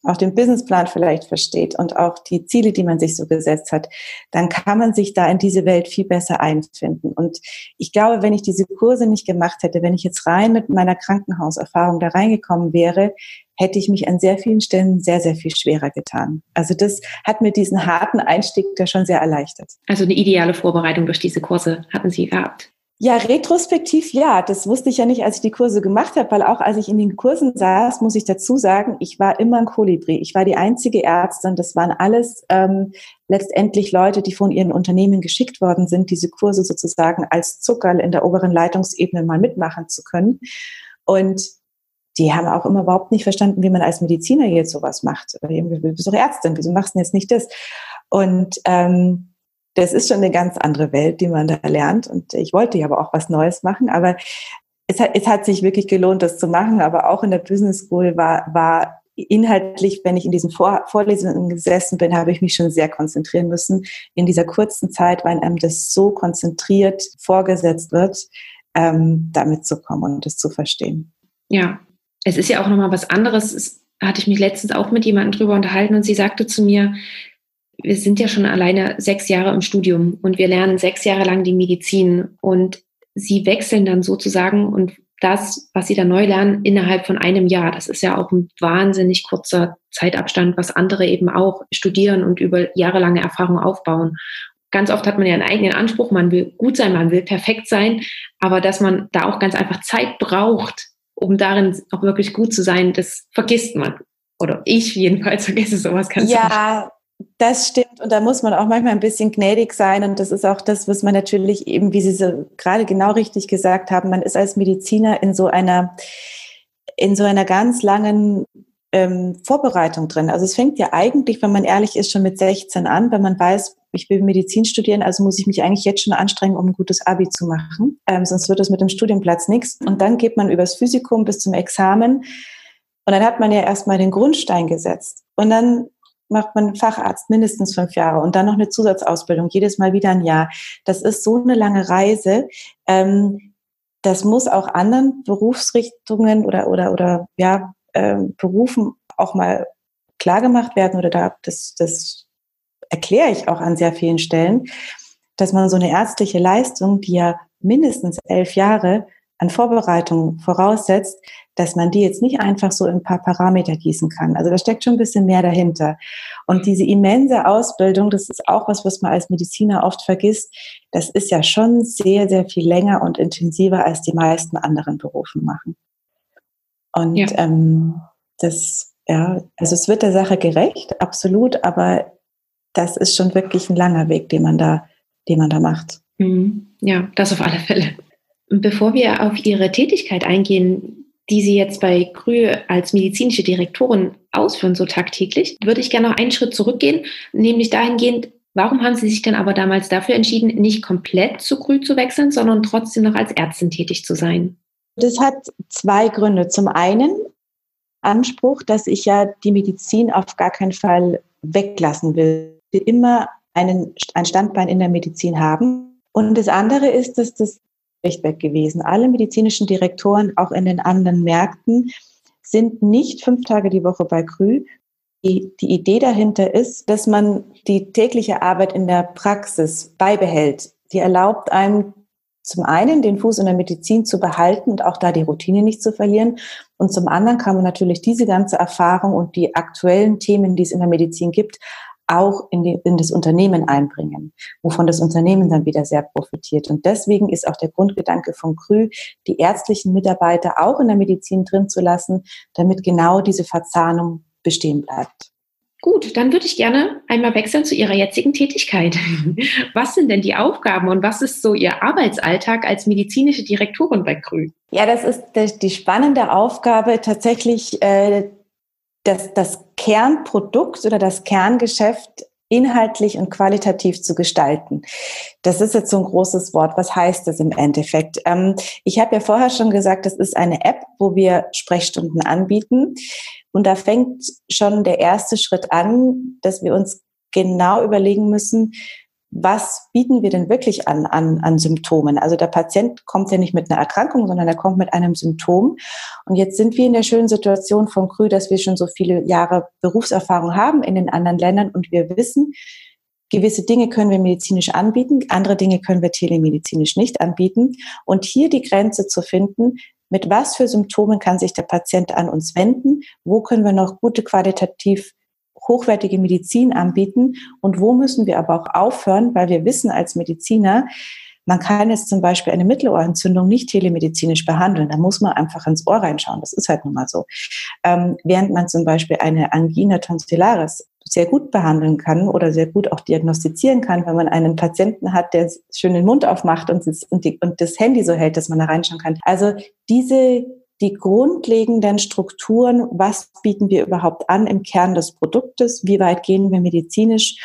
auch den Businessplan vielleicht versteht und auch die Ziele, die man sich so gesetzt hat, dann kann man sich da in diese Welt viel besser einfinden. Und ich glaube, wenn ich diese Kurse nicht gemacht hätte, wenn ich jetzt rein mit meiner Krankenhauserfahrung da reingekommen wäre, hätte ich mich an sehr vielen Stellen sehr, sehr viel schwerer getan. Also das hat mir diesen harten Einstieg da schon sehr erleichtert. Also eine ideale Vorbereitung durch diese Kurse hatten Sie gehabt. Ja, retrospektiv ja. Das wusste ich ja nicht, als ich die Kurse gemacht habe, weil auch als ich in den Kursen saß, muss ich dazu sagen, ich war immer ein Kolibri. Ich war die einzige Ärztin. Das waren alles ähm, letztendlich Leute, die von ihren Unternehmen geschickt worden sind, diese Kurse sozusagen als Zuckerl in der oberen Leitungsebene mal mitmachen zu können. Und die haben auch immer überhaupt nicht verstanden, wie man als Mediziner jetzt sowas macht. Du bist doch Ärztin, wieso machst du denn jetzt nicht das? Und ähm, das ist schon eine ganz andere Welt, die man da lernt. Und ich wollte ja aber auch was Neues machen, aber es hat, es hat sich wirklich gelohnt, das zu machen. Aber auch in der Business School war, war inhaltlich, wenn ich in diesen Vor Vorlesungen gesessen bin, habe ich mich schon sehr konzentrieren müssen. In dieser kurzen Zeit, weil einem das so konzentriert vorgesetzt wird, ähm, damit zu kommen und das zu verstehen. Ja, es ist ja auch nochmal was anderes. Es hatte ich mich letztens auch mit jemandem drüber unterhalten und sie sagte zu mir, wir sind ja schon alleine sechs Jahre im Studium und wir lernen sechs Jahre lang die Medizin und sie wechseln dann sozusagen und das, was sie da neu lernen, innerhalb von einem Jahr. Das ist ja auch ein wahnsinnig kurzer Zeitabstand, was andere eben auch studieren und über jahrelange Erfahrung aufbauen. Ganz oft hat man ja einen eigenen Anspruch, man will gut sein, man will perfekt sein, aber dass man da auch ganz einfach Zeit braucht, um darin auch wirklich gut zu sein, das vergisst man. Oder ich jedenfalls vergesse sowas ganz Ja, das stimmt. Und da muss man auch manchmal ein bisschen gnädig sein. Und das ist auch das, was man natürlich eben, wie Sie so gerade genau richtig gesagt haben, man ist als Mediziner in so einer, in so einer ganz langen ähm, Vorbereitung drin. Also es fängt ja eigentlich, wenn man ehrlich ist, schon mit 16 an, wenn man weiß, ich will Medizin studieren, also muss ich mich eigentlich jetzt schon anstrengen, um ein gutes Abi zu machen. Ähm, sonst wird es mit dem Studienplatz nichts. Und dann geht man übers Physikum bis zum Examen. Und dann hat man ja erstmal den Grundstein gesetzt. Und dann macht man Facharzt mindestens fünf Jahre und dann noch eine Zusatzausbildung, jedes Mal wieder ein Jahr. Das ist so eine lange Reise. Ähm, das muss auch anderen Berufsrichtungen oder, oder, oder ja, ähm, Berufen auch mal klar gemacht werden oder da, das, das erkläre ich auch an sehr vielen Stellen, dass man so eine ärztliche Leistung, die ja mindestens elf Jahre an Vorbereitung voraussetzt, dass man die jetzt nicht einfach so in ein paar Parameter gießen kann. Also da steckt schon ein bisschen mehr dahinter. Und diese immense Ausbildung, das ist auch was, was man als Mediziner oft vergisst, das ist ja schon sehr, sehr viel länger und intensiver, als die meisten anderen Berufen machen. Und ja. ähm, das, ja, also es wird der Sache gerecht, absolut, aber das ist schon wirklich ein langer Weg, den man da, den man da macht. Mhm. Ja, das auf alle Fälle. Bevor wir auf Ihre Tätigkeit eingehen, die Sie jetzt bei Grü als medizinische Direktorin ausführen, so tagtäglich, würde ich gerne noch einen Schritt zurückgehen, nämlich dahingehend, warum haben Sie sich denn aber damals dafür entschieden, nicht komplett zu Grü zu wechseln, sondern trotzdem noch als Ärztin tätig zu sein? Das hat zwei Gründe. Zum einen Anspruch, dass ich ja die Medizin auf gar keinen Fall weglassen will. Wir immer einen, ein Standbein in der Medizin haben. Und das andere ist, dass das schlichtweg gewesen. Alle medizinischen Direktoren, auch in den anderen Märkten, sind nicht fünf Tage die Woche bei Krü. Die, die Idee dahinter ist, dass man die tägliche Arbeit in der Praxis beibehält. Die erlaubt einem zum einen den Fuß in der Medizin zu behalten und auch da die Routine nicht zu verlieren. Und zum anderen kann man natürlich diese ganze Erfahrung und die aktuellen Themen, die es in der Medizin gibt, auch in, die, in das Unternehmen einbringen, wovon das Unternehmen dann wieder sehr profitiert. Und deswegen ist auch der Grundgedanke von Krü, die ärztlichen Mitarbeiter auch in der Medizin drin zu lassen, damit genau diese Verzahnung bestehen bleibt. Gut, dann würde ich gerne einmal wechseln zu Ihrer jetzigen Tätigkeit. <laughs> Was sind denn die Aufgaben und was ist so Ihr Arbeitsalltag als medizinische Direktorin bei Krü? Ja, das ist die spannende Aufgabe, tatsächlich äh, das, das Kernprodukt oder das Kerngeschäft inhaltlich und qualitativ zu gestalten. Das ist jetzt so ein großes Wort. Was heißt das im Endeffekt? Ähm, ich habe ja vorher schon gesagt, das ist eine App, wo wir Sprechstunden anbieten. Und da fängt schon der erste Schritt an, dass wir uns genau überlegen müssen, was bieten wir denn wirklich an, an, an Symptomen? Also der Patient kommt ja nicht mit einer Erkrankung, sondern er kommt mit einem Symptom. Und jetzt sind wir in der schönen Situation von Krü, dass wir schon so viele Jahre Berufserfahrung haben in den anderen Ländern und wir wissen, gewisse Dinge können wir medizinisch anbieten, andere Dinge können wir telemedizinisch nicht anbieten. Und hier die Grenze zu finden, mit was für Symptomen kann sich der Patient an uns wenden? Wo können wir noch gute qualitativ hochwertige Medizin anbieten und wo müssen wir aber auch aufhören, weil wir wissen als Mediziner, man kann jetzt zum Beispiel eine Mittelohrentzündung nicht telemedizinisch behandeln. Da muss man einfach ins Ohr reinschauen. Das ist halt nun mal so. Ähm, während man zum Beispiel eine Angina tonsillaris sehr gut behandeln kann oder sehr gut auch diagnostizieren kann, wenn man einen Patienten hat, der schön den Mund aufmacht und das, und, die, und das Handy so hält, dass man da reinschauen kann. Also diese die grundlegenden Strukturen, was bieten wir überhaupt an im Kern des Produktes, wie weit gehen wir medizinisch,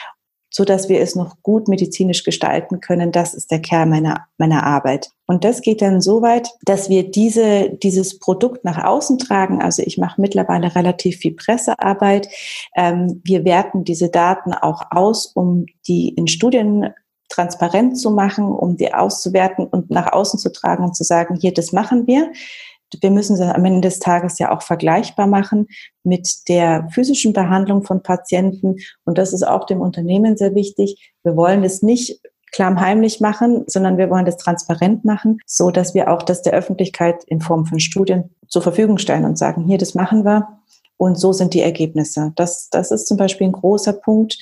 so dass wir es noch gut medizinisch gestalten können. Das ist der Kern meiner, meiner Arbeit. Und das geht dann so weit, dass wir diese, dieses Produkt nach außen tragen. Also ich mache mittlerweile relativ viel Pressearbeit. Ähm, wir werten diese Daten auch aus, um die in Studien transparent zu machen, um die auszuwerten und nach außen zu tragen und zu sagen, hier, das machen wir wir müssen sie am Ende des Tages ja auch vergleichbar machen mit der physischen Behandlung von Patienten. Und das ist auch dem Unternehmen sehr wichtig. Wir wollen es nicht klammheimlich machen, sondern wir wollen das transparent machen, so dass wir auch das der Öffentlichkeit in Form von Studien zur Verfügung stellen und sagen, hier, das machen wir. Und so sind die Ergebnisse. Das, das ist zum Beispiel ein großer Punkt.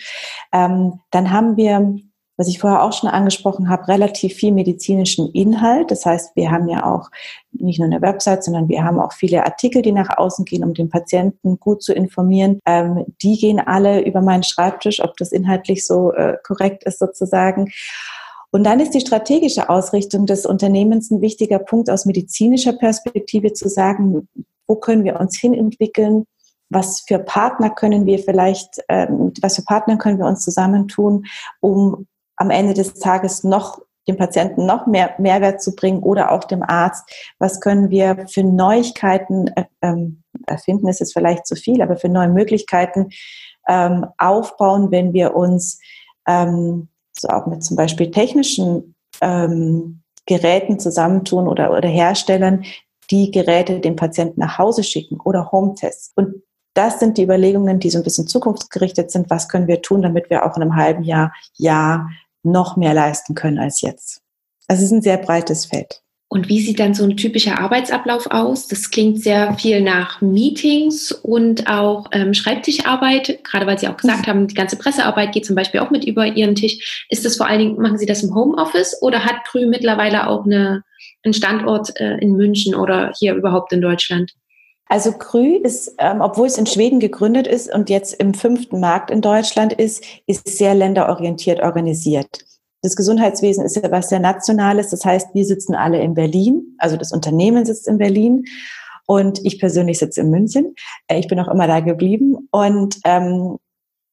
Ähm, dann haben wir was ich vorher auch schon angesprochen habe, relativ viel medizinischen Inhalt. Das heißt, wir haben ja auch nicht nur eine Website, sondern wir haben auch viele Artikel, die nach außen gehen, um den Patienten gut zu informieren. Ähm, die gehen alle über meinen Schreibtisch, ob das inhaltlich so äh, korrekt ist sozusagen. Und dann ist die strategische Ausrichtung des Unternehmens ein wichtiger Punkt aus medizinischer Perspektive zu sagen, wo können wir uns hinentwickeln, was für Partner können wir vielleicht, ähm, was für Partner können wir uns zusammentun, um am Ende des Tages noch dem Patienten noch mehr Mehrwert zu bringen oder auch dem Arzt. Was können wir für Neuigkeiten äh, ähm, erfinden, ist jetzt vielleicht zu viel, aber für neue Möglichkeiten ähm, aufbauen, wenn wir uns ähm, so auch mit zum Beispiel technischen ähm, Geräten zusammentun oder, oder Herstellern, die Geräte dem Patienten nach Hause schicken oder Home-Tests. Und das sind die Überlegungen, die so ein bisschen zukunftsgerichtet sind. Was können wir tun, damit wir auch in einem halben Jahr, Jahr noch mehr leisten können als jetzt. Also es ist ein sehr breites Feld. Und wie sieht dann so ein typischer Arbeitsablauf aus? Das klingt sehr viel nach Meetings und auch ähm, Schreibtischarbeit, gerade weil Sie auch gesagt haben, die ganze Pressearbeit geht zum Beispiel auch mit über Ihren Tisch. Ist das vor allen Dingen, machen Sie das im Homeoffice oder hat Krü mittlerweile auch eine, einen Standort äh, in München oder hier überhaupt in Deutschland? Also Krü ist, ähm, obwohl es in Schweden gegründet ist und jetzt im fünften Markt in Deutschland ist, ist sehr länderorientiert organisiert. Das Gesundheitswesen ist ja was sehr Nationales. Das heißt, wir sitzen alle in Berlin. Also das Unternehmen sitzt in Berlin. Und ich persönlich sitze in München. Äh, ich bin auch immer da geblieben. Und ähm,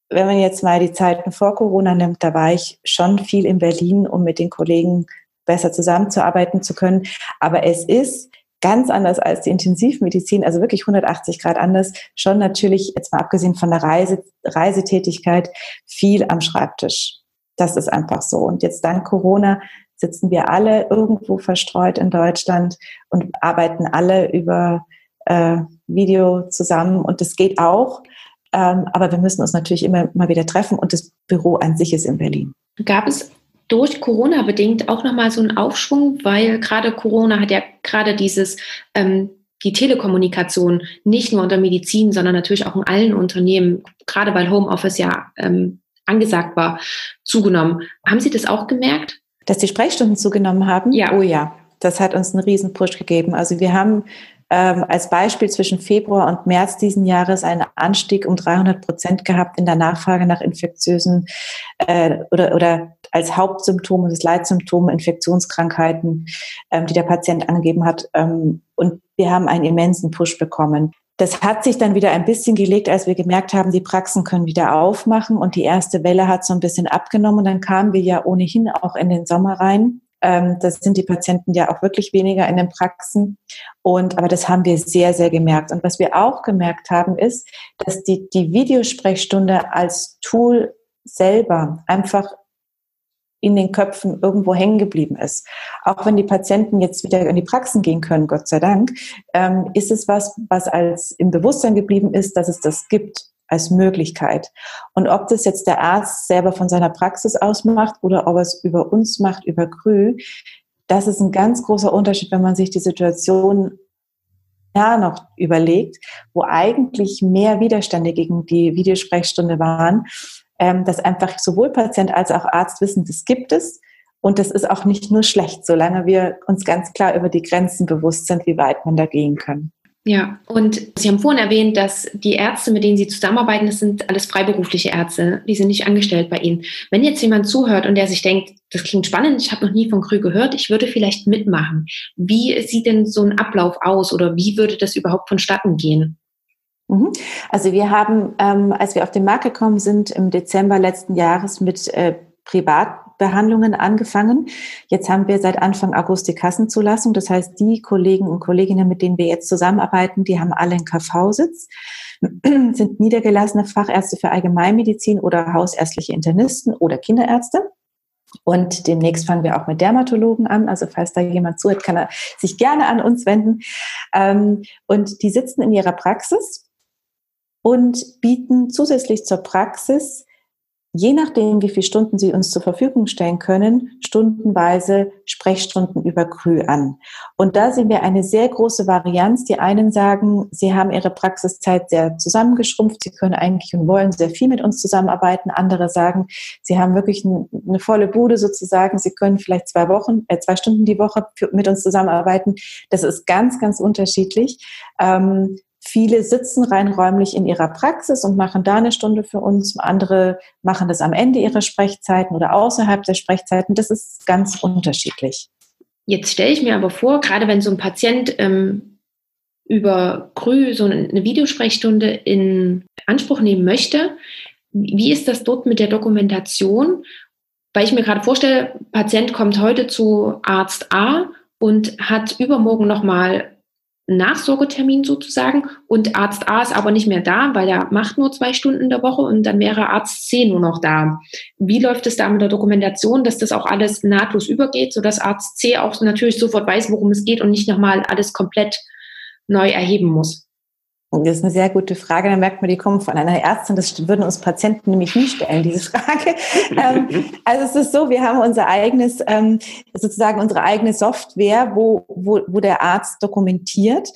wenn man jetzt mal die Zeiten vor Corona nimmt, da war ich schon viel in Berlin, um mit den Kollegen besser zusammenzuarbeiten zu können. Aber es ist ganz anders als die Intensivmedizin, also wirklich 180 Grad anders, schon natürlich, jetzt mal abgesehen von der Reise, Reisetätigkeit, viel am Schreibtisch. Das ist einfach so. Und jetzt dank Corona sitzen wir alle irgendwo verstreut in Deutschland und arbeiten alle über äh, Video zusammen. Und das geht auch. Ähm, aber wir müssen uns natürlich immer mal wieder treffen und das Büro an sich ist in Berlin. Gab es durch Corona bedingt auch nochmal so einen Aufschwung, weil gerade Corona hat ja gerade dieses, ähm, die Telekommunikation nicht nur unter Medizin, sondern natürlich auch in allen Unternehmen, gerade weil Homeoffice ja ähm, angesagt war, zugenommen. Haben Sie das auch gemerkt? Dass die Sprechstunden zugenommen haben? Ja. Oh ja, das hat uns einen riesen Push gegeben. Also wir haben ähm, als Beispiel zwischen Februar und März diesen Jahres einen Anstieg um 300 Prozent gehabt in der Nachfrage nach infektiösen äh, oder, oder als Hauptsymptom das Leitsymptom Infektionskrankheiten, ähm, die der Patient angegeben hat. Ähm, und wir haben einen immensen Push bekommen. Das hat sich dann wieder ein bisschen gelegt, als wir gemerkt haben, die Praxen können wieder aufmachen und die erste Welle hat so ein bisschen abgenommen. Und dann kamen wir ja ohnehin auch in den Sommer rein. Ähm, das sind die Patienten ja auch wirklich weniger in den Praxen. Und, aber das haben wir sehr, sehr gemerkt. Und was wir auch gemerkt haben, ist, dass die, die Videosprechstunde als Tool selber einfach in den Köpfen irgendwo hängen geblieben ist. Auch wenn die Patienten jetzt wieder in die Praxen gehen können, Gott sei Dank, ähm, ist es was, was als im Bewusstsein geblieben ist, dass es das gibt als Möglichkeit. Und ob das jetzt der Arzt selber von seiner Praxis aus macht oder ob er es über uns macht, über Krü, das ist ein ganz großer Unterschied, wenn man sich die Situation ja noch überlegt, wo eigentlich mehr Widerstände gegen die Videosprechstunde waren, ähm, dass einfach sowohl Patient als auch Arzt wissen, das gibt es. Und das ist auch nicht nur schlecht, solange wir uns ganz klar über die Grenzen bewusst sind, wie weit man da gehen kann. Ja, und Sie haben vorhin erwähnt, dass die Ärzte, mit denen Sie zusammenarbeiten, das sind alles freiberufliche Ärzte. Die sind nicht angestellt bei Ihnen. Wenn jetzt jemand zuhört und der sich denkt, das klingt spannend, ich habe noch nie von Krü gehört, ich würde vielleicht mitmachen. Wie sieht denn so ein Ablauf aus oder wie würde das überhaupt vonstatten gehen? Mhm. Also wir haben, ähm, als wir auf den Markt gekommen sind, im Dezember letzten Jahres mit äh, Privat Behandlungen angefangen. Jetzt haben wir seit Anfang August die Kassenzulassung. Das heißt, die Kollegen und Kolleginnen, mit denen wir jetzt zusammenarbeiten, die haben alle einen KV-Sitz, <clears throat> sind niedergelassene Fachärzte für Allgemeinmedizin oder hausärztliche Internisten oder Kinderärzte. Und demnächst fangen wir auch mit Dermatologen an. Also falls da jemand zuhört, kann er sich gerne an uns wenden. Ähm, und die sitzen in ihrer Praxis und bieten zusätzlich zur Praxis je nachdem, wie viele Stunden Sie uns zur Verfügung stellen können, stundenweise Sprechstunden über Krü an. Und da sehen wir eine sehr große Varianz. Die einen sagen, sie haben ihre Praxiszeit sehr zusammengeschrumpft, sie können eigentlich und wollen sehr viel mit uns zusammenarbeiten. Andere sagen, sie haben wirklich eine, volle Bude sozusagen. Sie können vielleicht zwei Wochen, äh, zwei Stunden die Woche mit uns zusammenarbeiten. Das ist ganz, ganz unterschiedlich. Ähm, Viele sitzen rein räumlich in ihrer Praxis und machen da eine Stunde für uns. Andere machen das am Ende ihrer Sprechzeiten oder außerhalb der Sprechzeiten. Das ist ganz unterschiedlich. Jetzt stelle ich mir aber vor, gerade wenn so ein Patient ähm, über Krü so eine Videosprechstunde in Anspruch nehmen möchte, wie ist das dort mit der Dokumentation? Weil ich mir gerade vorstelle, Patient kommt heute zu Arzt A und hat übermorgen nochmal Nachsorgetermin sozusagen und Arzt A ist aber nicht mehr da, weil er macht nur zwei Stunden in der Woche und dann wäre Arzt C nur noch da. Wie läuft es da mit der Dokumentation, dass das auch alles nahtlos übergeht, sodass Arzt C auch natürlich sofort weiß, worum es geht und nicht nochmal alles komplett neu erheben muss? Das ist eine sehr gute Frage. Da merkt man, die kommen von einer Ärztin. Das würden uns Patienten nämlich nie stellen, diese Frage. <laughs> ähm, also es ist so, wir haben unser eigenes, ähm, sozusagen unsere eigene Software, wo, wo, wo der Arzt dokumentiert.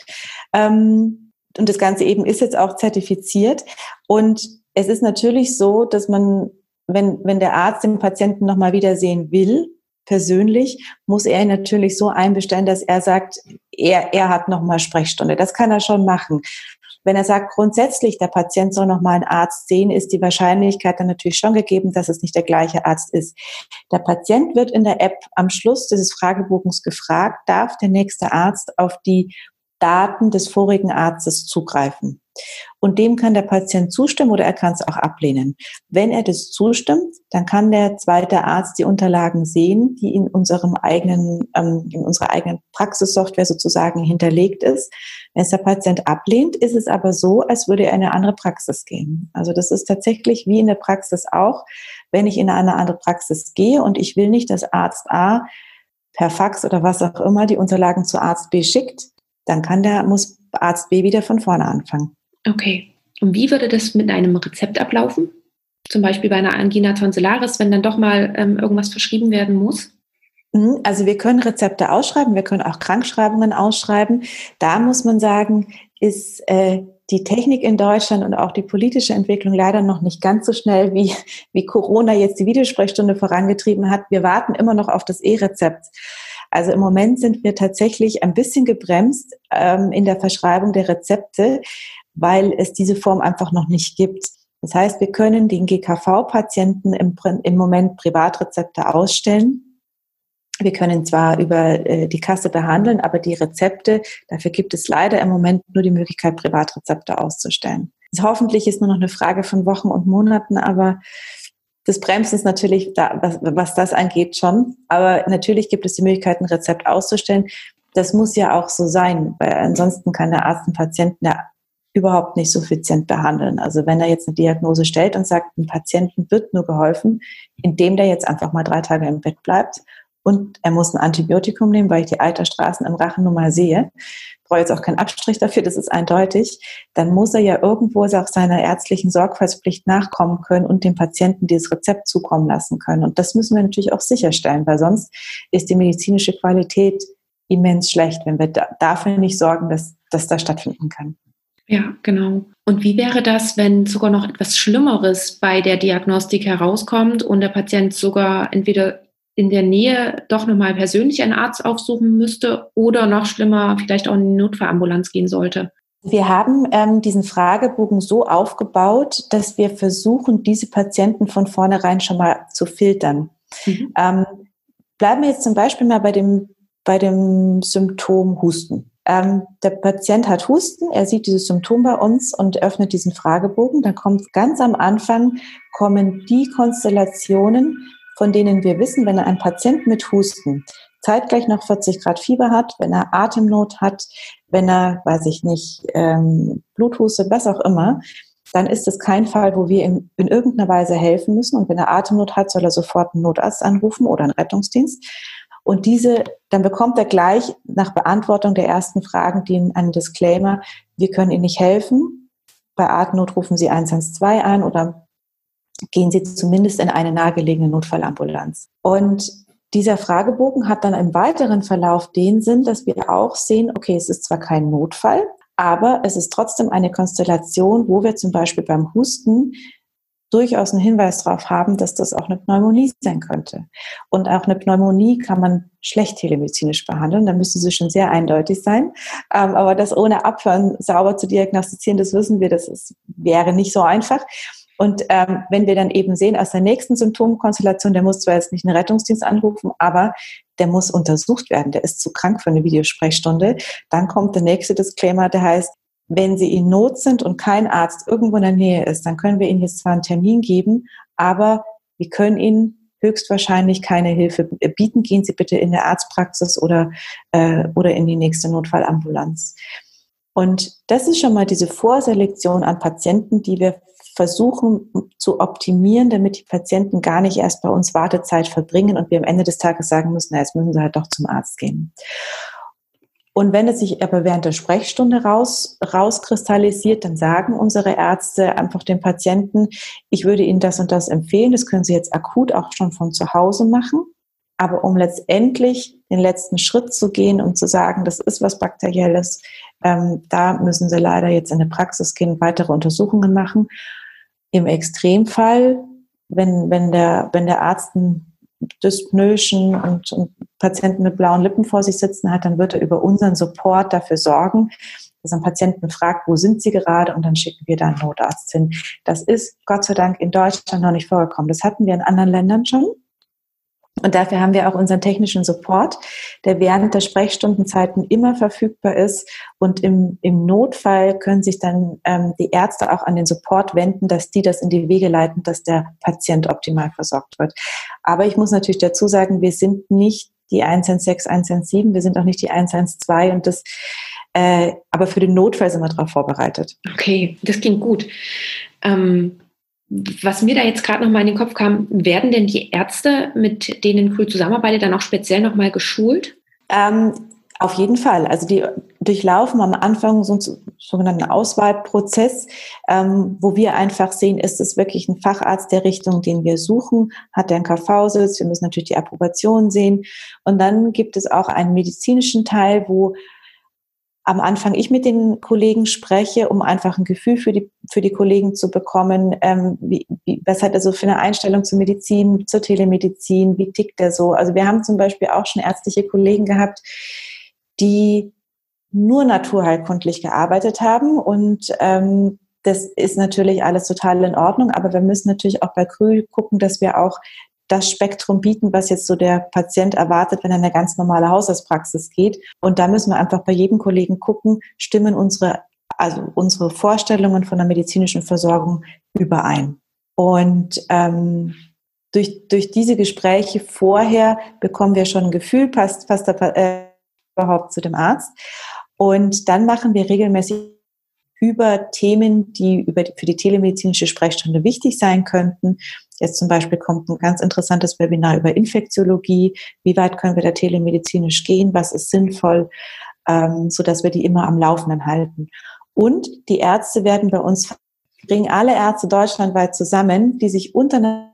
Ähm, und das Ganze eben ist jetzt auch zertifiziert. Und es ist natürlich so, dass man, wenn, wenn der Arzt den Patienten nochmal wiedersehen will, persönlich, muss er natürlich so einbestellen, dass er sagt, er, er hat nochmal Sprechstunde. Das kann er schon machen. Wenn er sagt, grundsätzlich der Patient soll noch mal einen Arzt sehen, ist die Wahrscheinlichkeit dann natürlich schon gegeben, dass es nicht der gleiche Arzt ist. Der Patient wird in der App am Schluss dieses Fragebogens gefragt, darf der nächste Arzt auf die Daten des vorigen Arztes zugreifen. Und dem kann der Patient zustimmen oder er kann es auch ablehnen. Wenn er das zustimmt, dann kann der zweite Arzt die Unterlagen sehen, die in unserem eigenen, ähm, in unserer eigenen Praxissoftware sozusagen hinterlegt ist. Wenn es der Patient ablehnt, ist es aber so, als würde er in eine andere Praxis gehen. Also das ist tatsächlich wie in der Praxis auch. Wenn ich in eine andere Praxis gehe und ich will nicht, dass Arzt A per Fax oder was auch immer die Unterlagen zu Arzt B schickt, dann kann der, muss Arzt B wieder von vorne anfangen. Okay. Und wie würde das mit einem Rezept ablaufen? Zum Beispiel bei einer Angina tonsillaris, wenn dann doch mal ähm, irgendwas verschrieben werden muss? Mhm, also wir können Rezepte ausschreiben, wir können auch Krankschreibungen ausschreiben. Da muss man sagen, ist äh, die Technik in Deutschland und auch die politische Entwicklung leider noch nicht ganz so schnell, wie, wie Corona jetzt die Videosprechstunde vorangetrieben hat. Wir warten immer noch auf das E-Rezept. Also im Moment sind wir tatsächlich ein bisschen gebremst ähm, in der Verschreibung der Rezepte, weil es diese Form einfach noch nicht gibt. Das heißt, wir können den GKV-Patienten im, im Moment Privatrezepte ausstellen. Wir können zwar über äh, die Kasse behandeln, aber die Rezepte, dafür gibt es leider im Moment nur die Möglichkeit, Privatrezepte auszustellen. Also hoffentlich ist nur noch eine Frage von Wochen und Monaten, aber das Bremsen ist natürlich, da, was, was das angeht, schon. Aber natürlich gibt es die Möglichkeit, ein Rezept auszustellen. Das muss ja auch so sein, weil ansonsten kann der Arzt den Patienten überhaupt nicht suffizient behandeln. Also wenn er jetzt eine Diagnose stellt und sagt, dem Patienten wird nur geholfen, indem der jetzt einfach mal drei Tage im Bett bleibt und er muss ein Antibiotikum nehmen, weil ich die Altersstraßen im Rachen nun mal sehe, brauche jetzt auch keinen Abstrich dafür, das ist eindeutig, dann muss er ja irgendwo auch seiner ärztlichen Sorgfaltspflicht nachkommen können und dem Patienten dieses Rezept zukommen lassen können. Und das müssen wir natürlich auch sicherstellen, weil sonst ist die medizinische Qualität immens schlecht, wenn wir dafür nicht sorgen, dass das da stattfinden kann. Ja, genau. Und wie wäre das, wenn sogar noch etwas Schlimmeres bei der Diagnostik herauskommt und der Patient sogar entweder in der Nähe doch nochmal persönlich einen Arzt aufsuchen müsste oder noch schlimmer, vielleicht auch in die Notfallambulanz gehen sollte? Wir haben ähm, diesen Fragebogen so aufgebaut, dass wir versuchen, diese Patienten von vornherein schon mal zu filtern. Mhm. Ähm, bleiben wir jetzt zum Beispiel mal bei dem, bei dem Symptom Husten. Ähm, der Patient hat Husten, er sieht dieses Symptom bei uns und öffnet diesen Fragebogen. Dann kommt ganz am Anfang, kommen die Konstellationen, von denen wir wissen, wenn ein Patient mit Husten zeitgleich noch 40 Grad Fieber hat, wenn er Atemnot hat, wenn er, weiß ich nicht, ähm, Bluthuste, was auch immer, dann ist es kein Fall, wo wir ihm in irgendeiner Weise helfen müssen. Und wenn er Atemnot hat, soll er sofort einen Notarzt anrufen oder einen Rettungsdienst. Und diese, dann bekommt er gleich nach Beantwortung der ersten Fragen die einen Disclaimer, wir können Ihnen nicht helfen. Bei Atemnot rufen Sie 112 an oder gehen Sie zumindest in eine nahegelegene Notfallambulanz. Und dieser Fragebogen hat dann im weiteren Verlauf den Sinn, dass wir auch sehen, okay, es ist zwar kein Notfall, aber es ist trotzdem eine Konstellation, wo wir zum Beispiel beim Husten durchaus einen Hinweis darauf haben, dass das auch eine Pneumonie sein könnte. Und auch eine Pneumonie kann man schlecht telemedizinisch behandeln. Da müsste sie schon sehr eindeutig sein. Ähm, aber das ohne Abhören sauber zu diagnostizieren, das wissen wir, das ist, wäre nicht so einfach. Und ähm, wenn wir dann eben sehen, aus der nächsten Symptomkonstellation, der muss zwar jetzt nicht einen Rettungsdienst anrufen, aber der muss untersucht werden, der ist zu krank für eine Videosprechstunde, dann kommt der nächste Disclaimer, der heißt, wenn Sie in Not sind und kein Arzt irgendwo in der Nähe ist, dann können wir Ihnen jetzt zwar einen Termin geben, aber wir können Ihnen höchstwahrscheinlich keine Hilfe bieten. Gehen Sie bitte in der Arztpraxis oder, äh, oder in die nächste Notfallambulanz. Und das ist schon mal diese Vorselektion an Patienten, die wir versuchen zu optimieren, damit die Patienten gar nicht erst bei uns Wartezeit verbringen und wir am Ende des Tages sagen müssen, na, jetzt müssen sie halt doch zum Arzt gehen. Und wenn es sich aber während der Sprechstunde raus, rauskristallisiert, dann sagen unsere Ärzte einfach dem Patienten, ich würde Ihnen das und das empfehlen. Das können Sie jetzt akut auch schon von zu Hause machen. Aber um letztendlich den letzten Schritt zu gehen und zu sagen, das ist was Bakterielles, ähm, da müssen Sie leider jetzt in der Praxis gehen, weitere Untersuchungen machen. Im Extremfall, wenn, wenn, der, wenn der Arzt ein Dyspnoischen und, und Patienten mit blauen Lippen vor sich sitzen hat, dann wird er über unseren Support dafür sorgen, dass ein Patienten fragt, wo sind sie gerade und dann schicken wir da einen Notarzt hin. Das ist Gott sei Dank in Deutschland noch nicht vorgekommen. Das hatten wir in anderen Ländern schon. Und dafür haben wir auch unseren technischen Support, der während der Sprechstundenzeiten immer verfügbar ist. Und im, im Notfall können sich dann ähm, die Ärzte auch an den Support wenden, dass die das in die Wege leiten, dass der Patient optimal versorgt wird. Aber ich muss natürlich dazu sagen, wir sind nicht die 116, 117, wir sind auch nicht die 112 und das, äh, aber für den Notfall sind wir darauf vorbereitet. Okay, das klingt gut. Ähm was mir da jetzt gerade noch mal in den Kopf kam, werden denn die Ärzte, mit denen Crew zusammenarbeitet, dann auch speziell noch mal geschult? Ähm, auf jeden Fall. Also die durchlaufen am Anfang so einen sogenannten Auswahlprozess, ähm, wo wir einfach sehen, ist es wirklich ein Facharzt der Richtung, den wir suchen? Hat der einen KV-Sitz? Wir müssen natürlich die Approbation sehen. Und dann gibt es auch einen medizinischen Teil, wo am Anfang ich mit den Kollegen spreche, um einfach ein Gefühl für die, für die Kollegen zu bekommen, ähm, wie, wie, was hat er so für eine Einstellung zur Medizin, zur Telemedizin, wie tickt er so. Also wir haben zum Beispiel auch schon ärztliche Kollegen gehabt, die nur naturheilkundlich gearbeitet haben und ähm, das ist natürlich alles total in Ordnung, aber wir müssen natürlich auch bei Krü gucken, dass wir auch das Spektrum bieten, was jetzt so der Patient erwartet, wenn er in eine ganz normale Hausarztpraxis geht. Und da müssen wir einfach bei jedem Kollegen gucken, stimmen unsere, also unsere Vorstellungen von der medizinischen Versorgung überein. Und ähm, durch, durch diese Gespräche vorher bekommen wir schon ein Gefühl, passt, passt der äh, überhaupt zu dem Arzt. Und dann machen wir regelmäßig über Themen, die über die, für die telemedizinische Sprechstunde wichtig sein könnten. Jetzt zum Beispiel kommt ein ganz interessantes Webinar über Infektiologie. Wie weit können wir da telemedizinisch gehen? Was ist sinnvoll? Ähm, so dass wir die immer am Laufenden halten. Und die Ärzte werden bei uns, bringen alle Ärzte deutschlandweit zusammen, die sich untereinander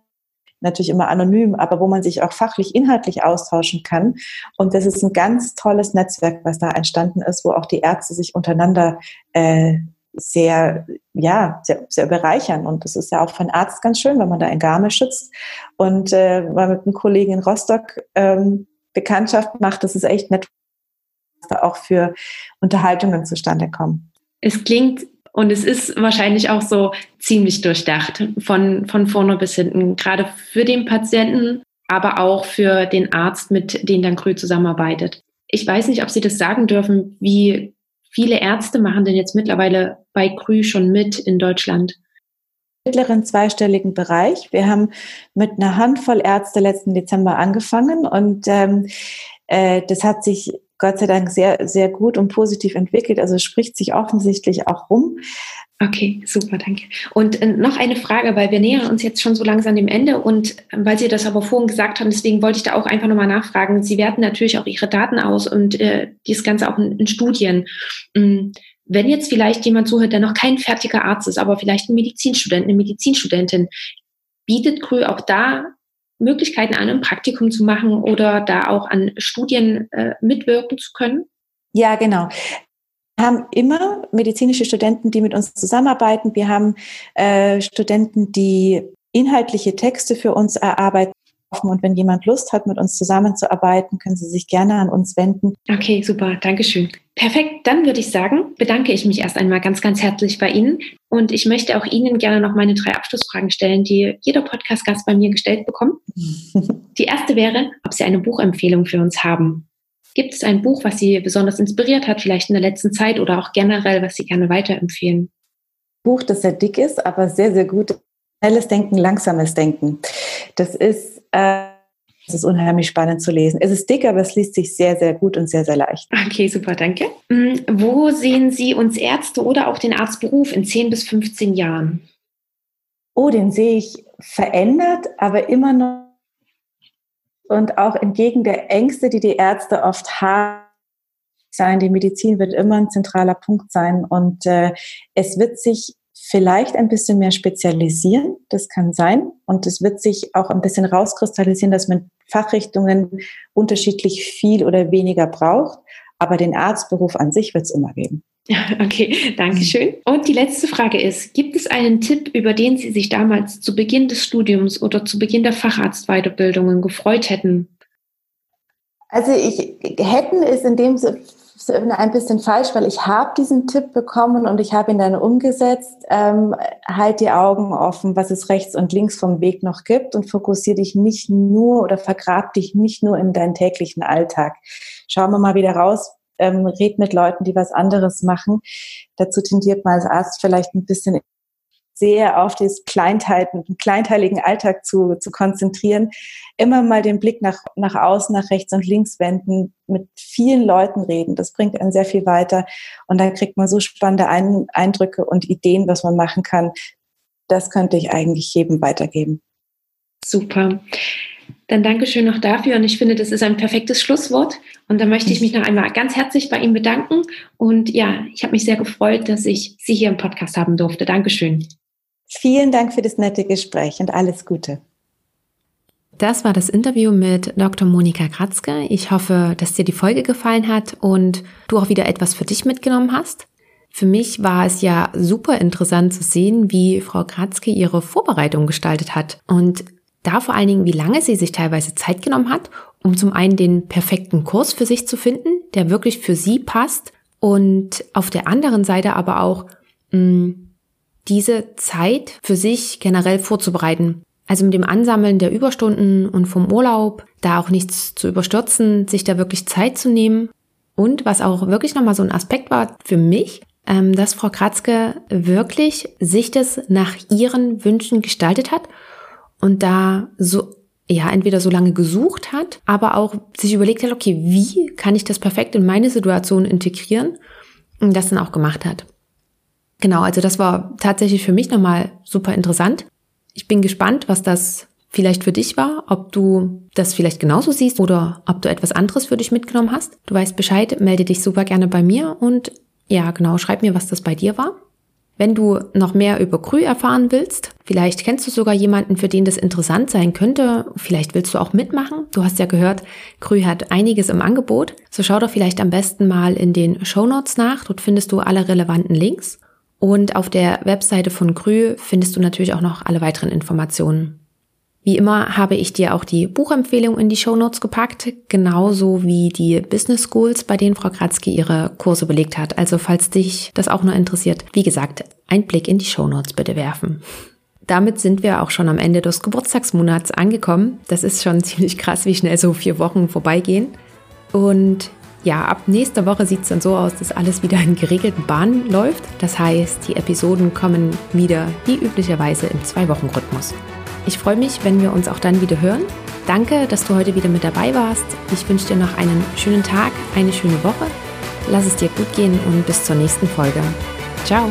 natürlich immer anonym, aber wo man sich auch fachlich, inhaltlich austauschen kann. Und das ist ein ganz tolles Netzwerk, was da entstanden ist, wo auch die Ärzte sich untereinander äh, sehr, ja, sehr, sehr bereichern. Und das ist ja auch für einen Arzt ganz schön, wenn man da ein Garme schützt und äh, mal mit einem Kollegen in Rostock ähm, Bekanntschaft macht. Das ist echt nett, dass da auch für Unterhaltungen zustande kommen. Es klingt und es ist wahrscheinlich auch so ziemlich durchdacht, von, von vorne bis hinten, gerade für den Patienten, aber auch für den Arzt, mit dem dann Krü zusammenarbeitet. Ich weiß nicht, ob Sie das sagen dürfen, wie viele Ärzte machen denn jetzt mittlerweile bei Krü schon mit in Deutschland? mittleren zweistelligen Bereich. Wir haben mit einer Handvoll Ärzte letzten Dezember angefangen und ähm, äh, das hat sich Gott sei Dank sehr, sehr gut und positiv entwickelt. Also spricht sich offensichtlich auch rum. Okay, super, danke. Und äh, noch eine Frage, weil wir nähern uns jetzt schon so langsam dem Ende und äh, weil Sie das aber vorhin gesagt haben, deswegen wollte ich da auch einfach nochmal nachfragen. Sie werten natürlich auch Ihre Daten aus und äh, dies Ganze auch in, in Studien. Ähm, wenn jetzt vielleicht jemand zuhört, der noch kein fertiger Arzt ist, aber vielleicht ein Medizinstudent, eine Medizinstudentin, bietet Krü auch da Möglichkeiten an, ein Praktikum zu machen oder da auch an Studien äh, mitwirken zu können? Ja, genau. Wir haben immer medizinische Studenten, die mit uns zusammenarbeiten. Wir haben äh, Studenten, die inhaltliche Texte für uns erarbeiten. Und wenn jemand Lust hat, mit uns zusammenzuarbeiten, können Sie sich gerne an uns wenden. Okay, super, Dankeschön. Perfekt, dann würde ich sagen, bedanke ich mich erst einmal ganz, ganz herzlich bei Ihnen. Und ich möchte auch Ihnen gerne noch meine drei Abschlussfragen stellen, die jeder Podcast-Gast bei mir gestellt bekommt. <laughs> Die erste wäre, ob Sie eine Buchempfehlung für uns haben. Gibt es ein Buch, was Sie besonders inspiriert hat, vielleicht in der letzten Zeit oder auch generell, was Sie gerne weiterempfehlen? Buch, das sehr dick ist, aber sehr, sehr gut. Schnelles Denken, langsames Denken. Das ist, äh, das ist unheimlich spannend zu lesen. Es ist dick, aber es liest sich sehr, sehr gut und sehr, sehr leicht. Okay, super, danke. Mm, wo sehen Sie uns Ärzte oder auch den Arztberuf in 10 bis 15 Jahren? Oh, den sehe ich verändert, aber immer noch und auch entgegen der Ängste, die die Ärzte oft haben, sein, die Medizin wird immer ein zentraler Punkt sein und äh, es wird sich vielleicht ein bisschen mehr spezialisieren, das kann sein und es wird sich auch ein bisschen rauskristallisieren, dass man Fachrichtungen unterschiedlich viel oder weniger braucht, aber den Arztberuf an sich wird es immer geben. <laughs> Okay, danke schön. Und die letzte Frage ist, gibt es einen Tipp, über den Sie sich damals zu Beginn des Studiums oder zu Beginn der Facharztweiterbildungen gefreut hätten? Also ich hätten ist in dem Sinne ein bisschen falsch, weil ich habe diesen Tipp bekommen und ich habe ihn dann umgesetzt. Ähm, halt die Augen offen, was es rechts und links vom Weg noch gibt und fokussiere dich nicht nur oder vergrab dich nicht nur in deinen täglichen Alltag. Schauen wir mal wieder raus, ähm, red mit Leuten, die was anderes machen. Dazu tendiert man als Arzt vielleicht ein bisschen sehr auf das Kleinteil, den kleinteiligen Alltag zu, zu konzentrieren. Immer mal den Blick nach, nach außen, nach rechts und links wenden, mit vielen Leuten reden. Das bringt einen sehr viel weiter. Und dann kriegt man so spannende Ein Eindrücke und Ideen, was man machen kann. Das könnte ich eigentlich jedem weitergeben. Super. Dann Dankeschön noch dafür und ich finde, das ist ein perfektes Schlusswort. Und da möchte ich mich noch einmal ganz herzlich bei Ihnen bedanken. Und ja, ich habe mich sehr gefreut, dass ich Sie hier im Podcast haben durfte. Dankeschön. Vielen Dank für das nette Gespräch und alles Gute. Das war das Interview mit Dr. Monika Kratzke. Ich hoffe, dass dir die Folge gefallen hat und du auch wieder etwas für dich mitgenommen hast. Für mich war es ja super interessant zu sehen, wie Frau Kratzke ihre Vorbereitung gestaltet hat und da vor allen Dingen, wie lange sie sich teilweise Zeit genommen hat, um zum einen den perfekten Kurs für sich zu finden, der wirklich für sie passt und auf der anderen Seite aber auch mh, mm, diese Zeit für sich generell vorzubereiten. Also mit dem Ansammeln der Überstunden und vom Urlaub, da auch nichts zu überstürzen, sich da wirklich Zeit zu nehmen. Und was auch wirklich nochmal so ein Aspekt war für mich, ähm, dass Frau Kratzke wirklich sich das nach ihren Wünschen gestaltet hat und da so ja, entweder so lange gesucht hat, aber auch sich überlegt hat, okay, wie kann ich das perfekt in meine Situation integrieren und das dann auch gemacht hat. Genau, also das war tatsächlich für mich nochmal super interessant. Ich bin gespannt, was das vielleicht für dich war, ob du das vielleicht genauso siehst oder ob du etwas anderes für dich mitgenommen hast. Du weißt Bescheid, melde dich super gerne bei mir und ja, genau, schreib mir, was das bei dir war. Wenn du noch mehr über Krü erfahren willst, vielleicht kennst du sogar jemanden, für den das interessant sein könnte, vielleicht willst du auch mitmachen. Du hast ja gehört, Krü hat einiges im Angebot. So schau doch vielleicht am besten mal in den Show Notes nach. Dort findest du alle relevanten Links. Und auf der Webseite von Krü findest du natürlich auch noch alle weiteren Informationen. Wie immer habe ich dir auch die Buchempfehlung in die Show Notes gepackt, genauso wie die Business Schools, bei denen Frau Kratzke ihre Kurse belegt hat. Also falls dich das auch nur interessiert, wie gesagt, ein Blick in die Show Notes bitte werfen. Damit sind wir auch schon am Ende des Geburtstagsmonats angekommen. Das ist schon <laughs> ziemlich krass, wie schnell so vier Wochen vorbeigehen. Und ja, ab nächster Woche sieht es dann so aus, dass alles wieder in geregelten Bahnen läuft. Das heißt, die Episoden kommen wieder wie üblicherweise im Zwei-Wochen-Rhythmus. Ich freue mich, wenn wir uns auch dann wieder hören. Danke, dass du heute wieder mit dabei warst. Ich wünsche dir noch einen schönen Tag, eine schöne Woche. Lass es dir gut gehen und bis zur nächsten Folge. Ciao.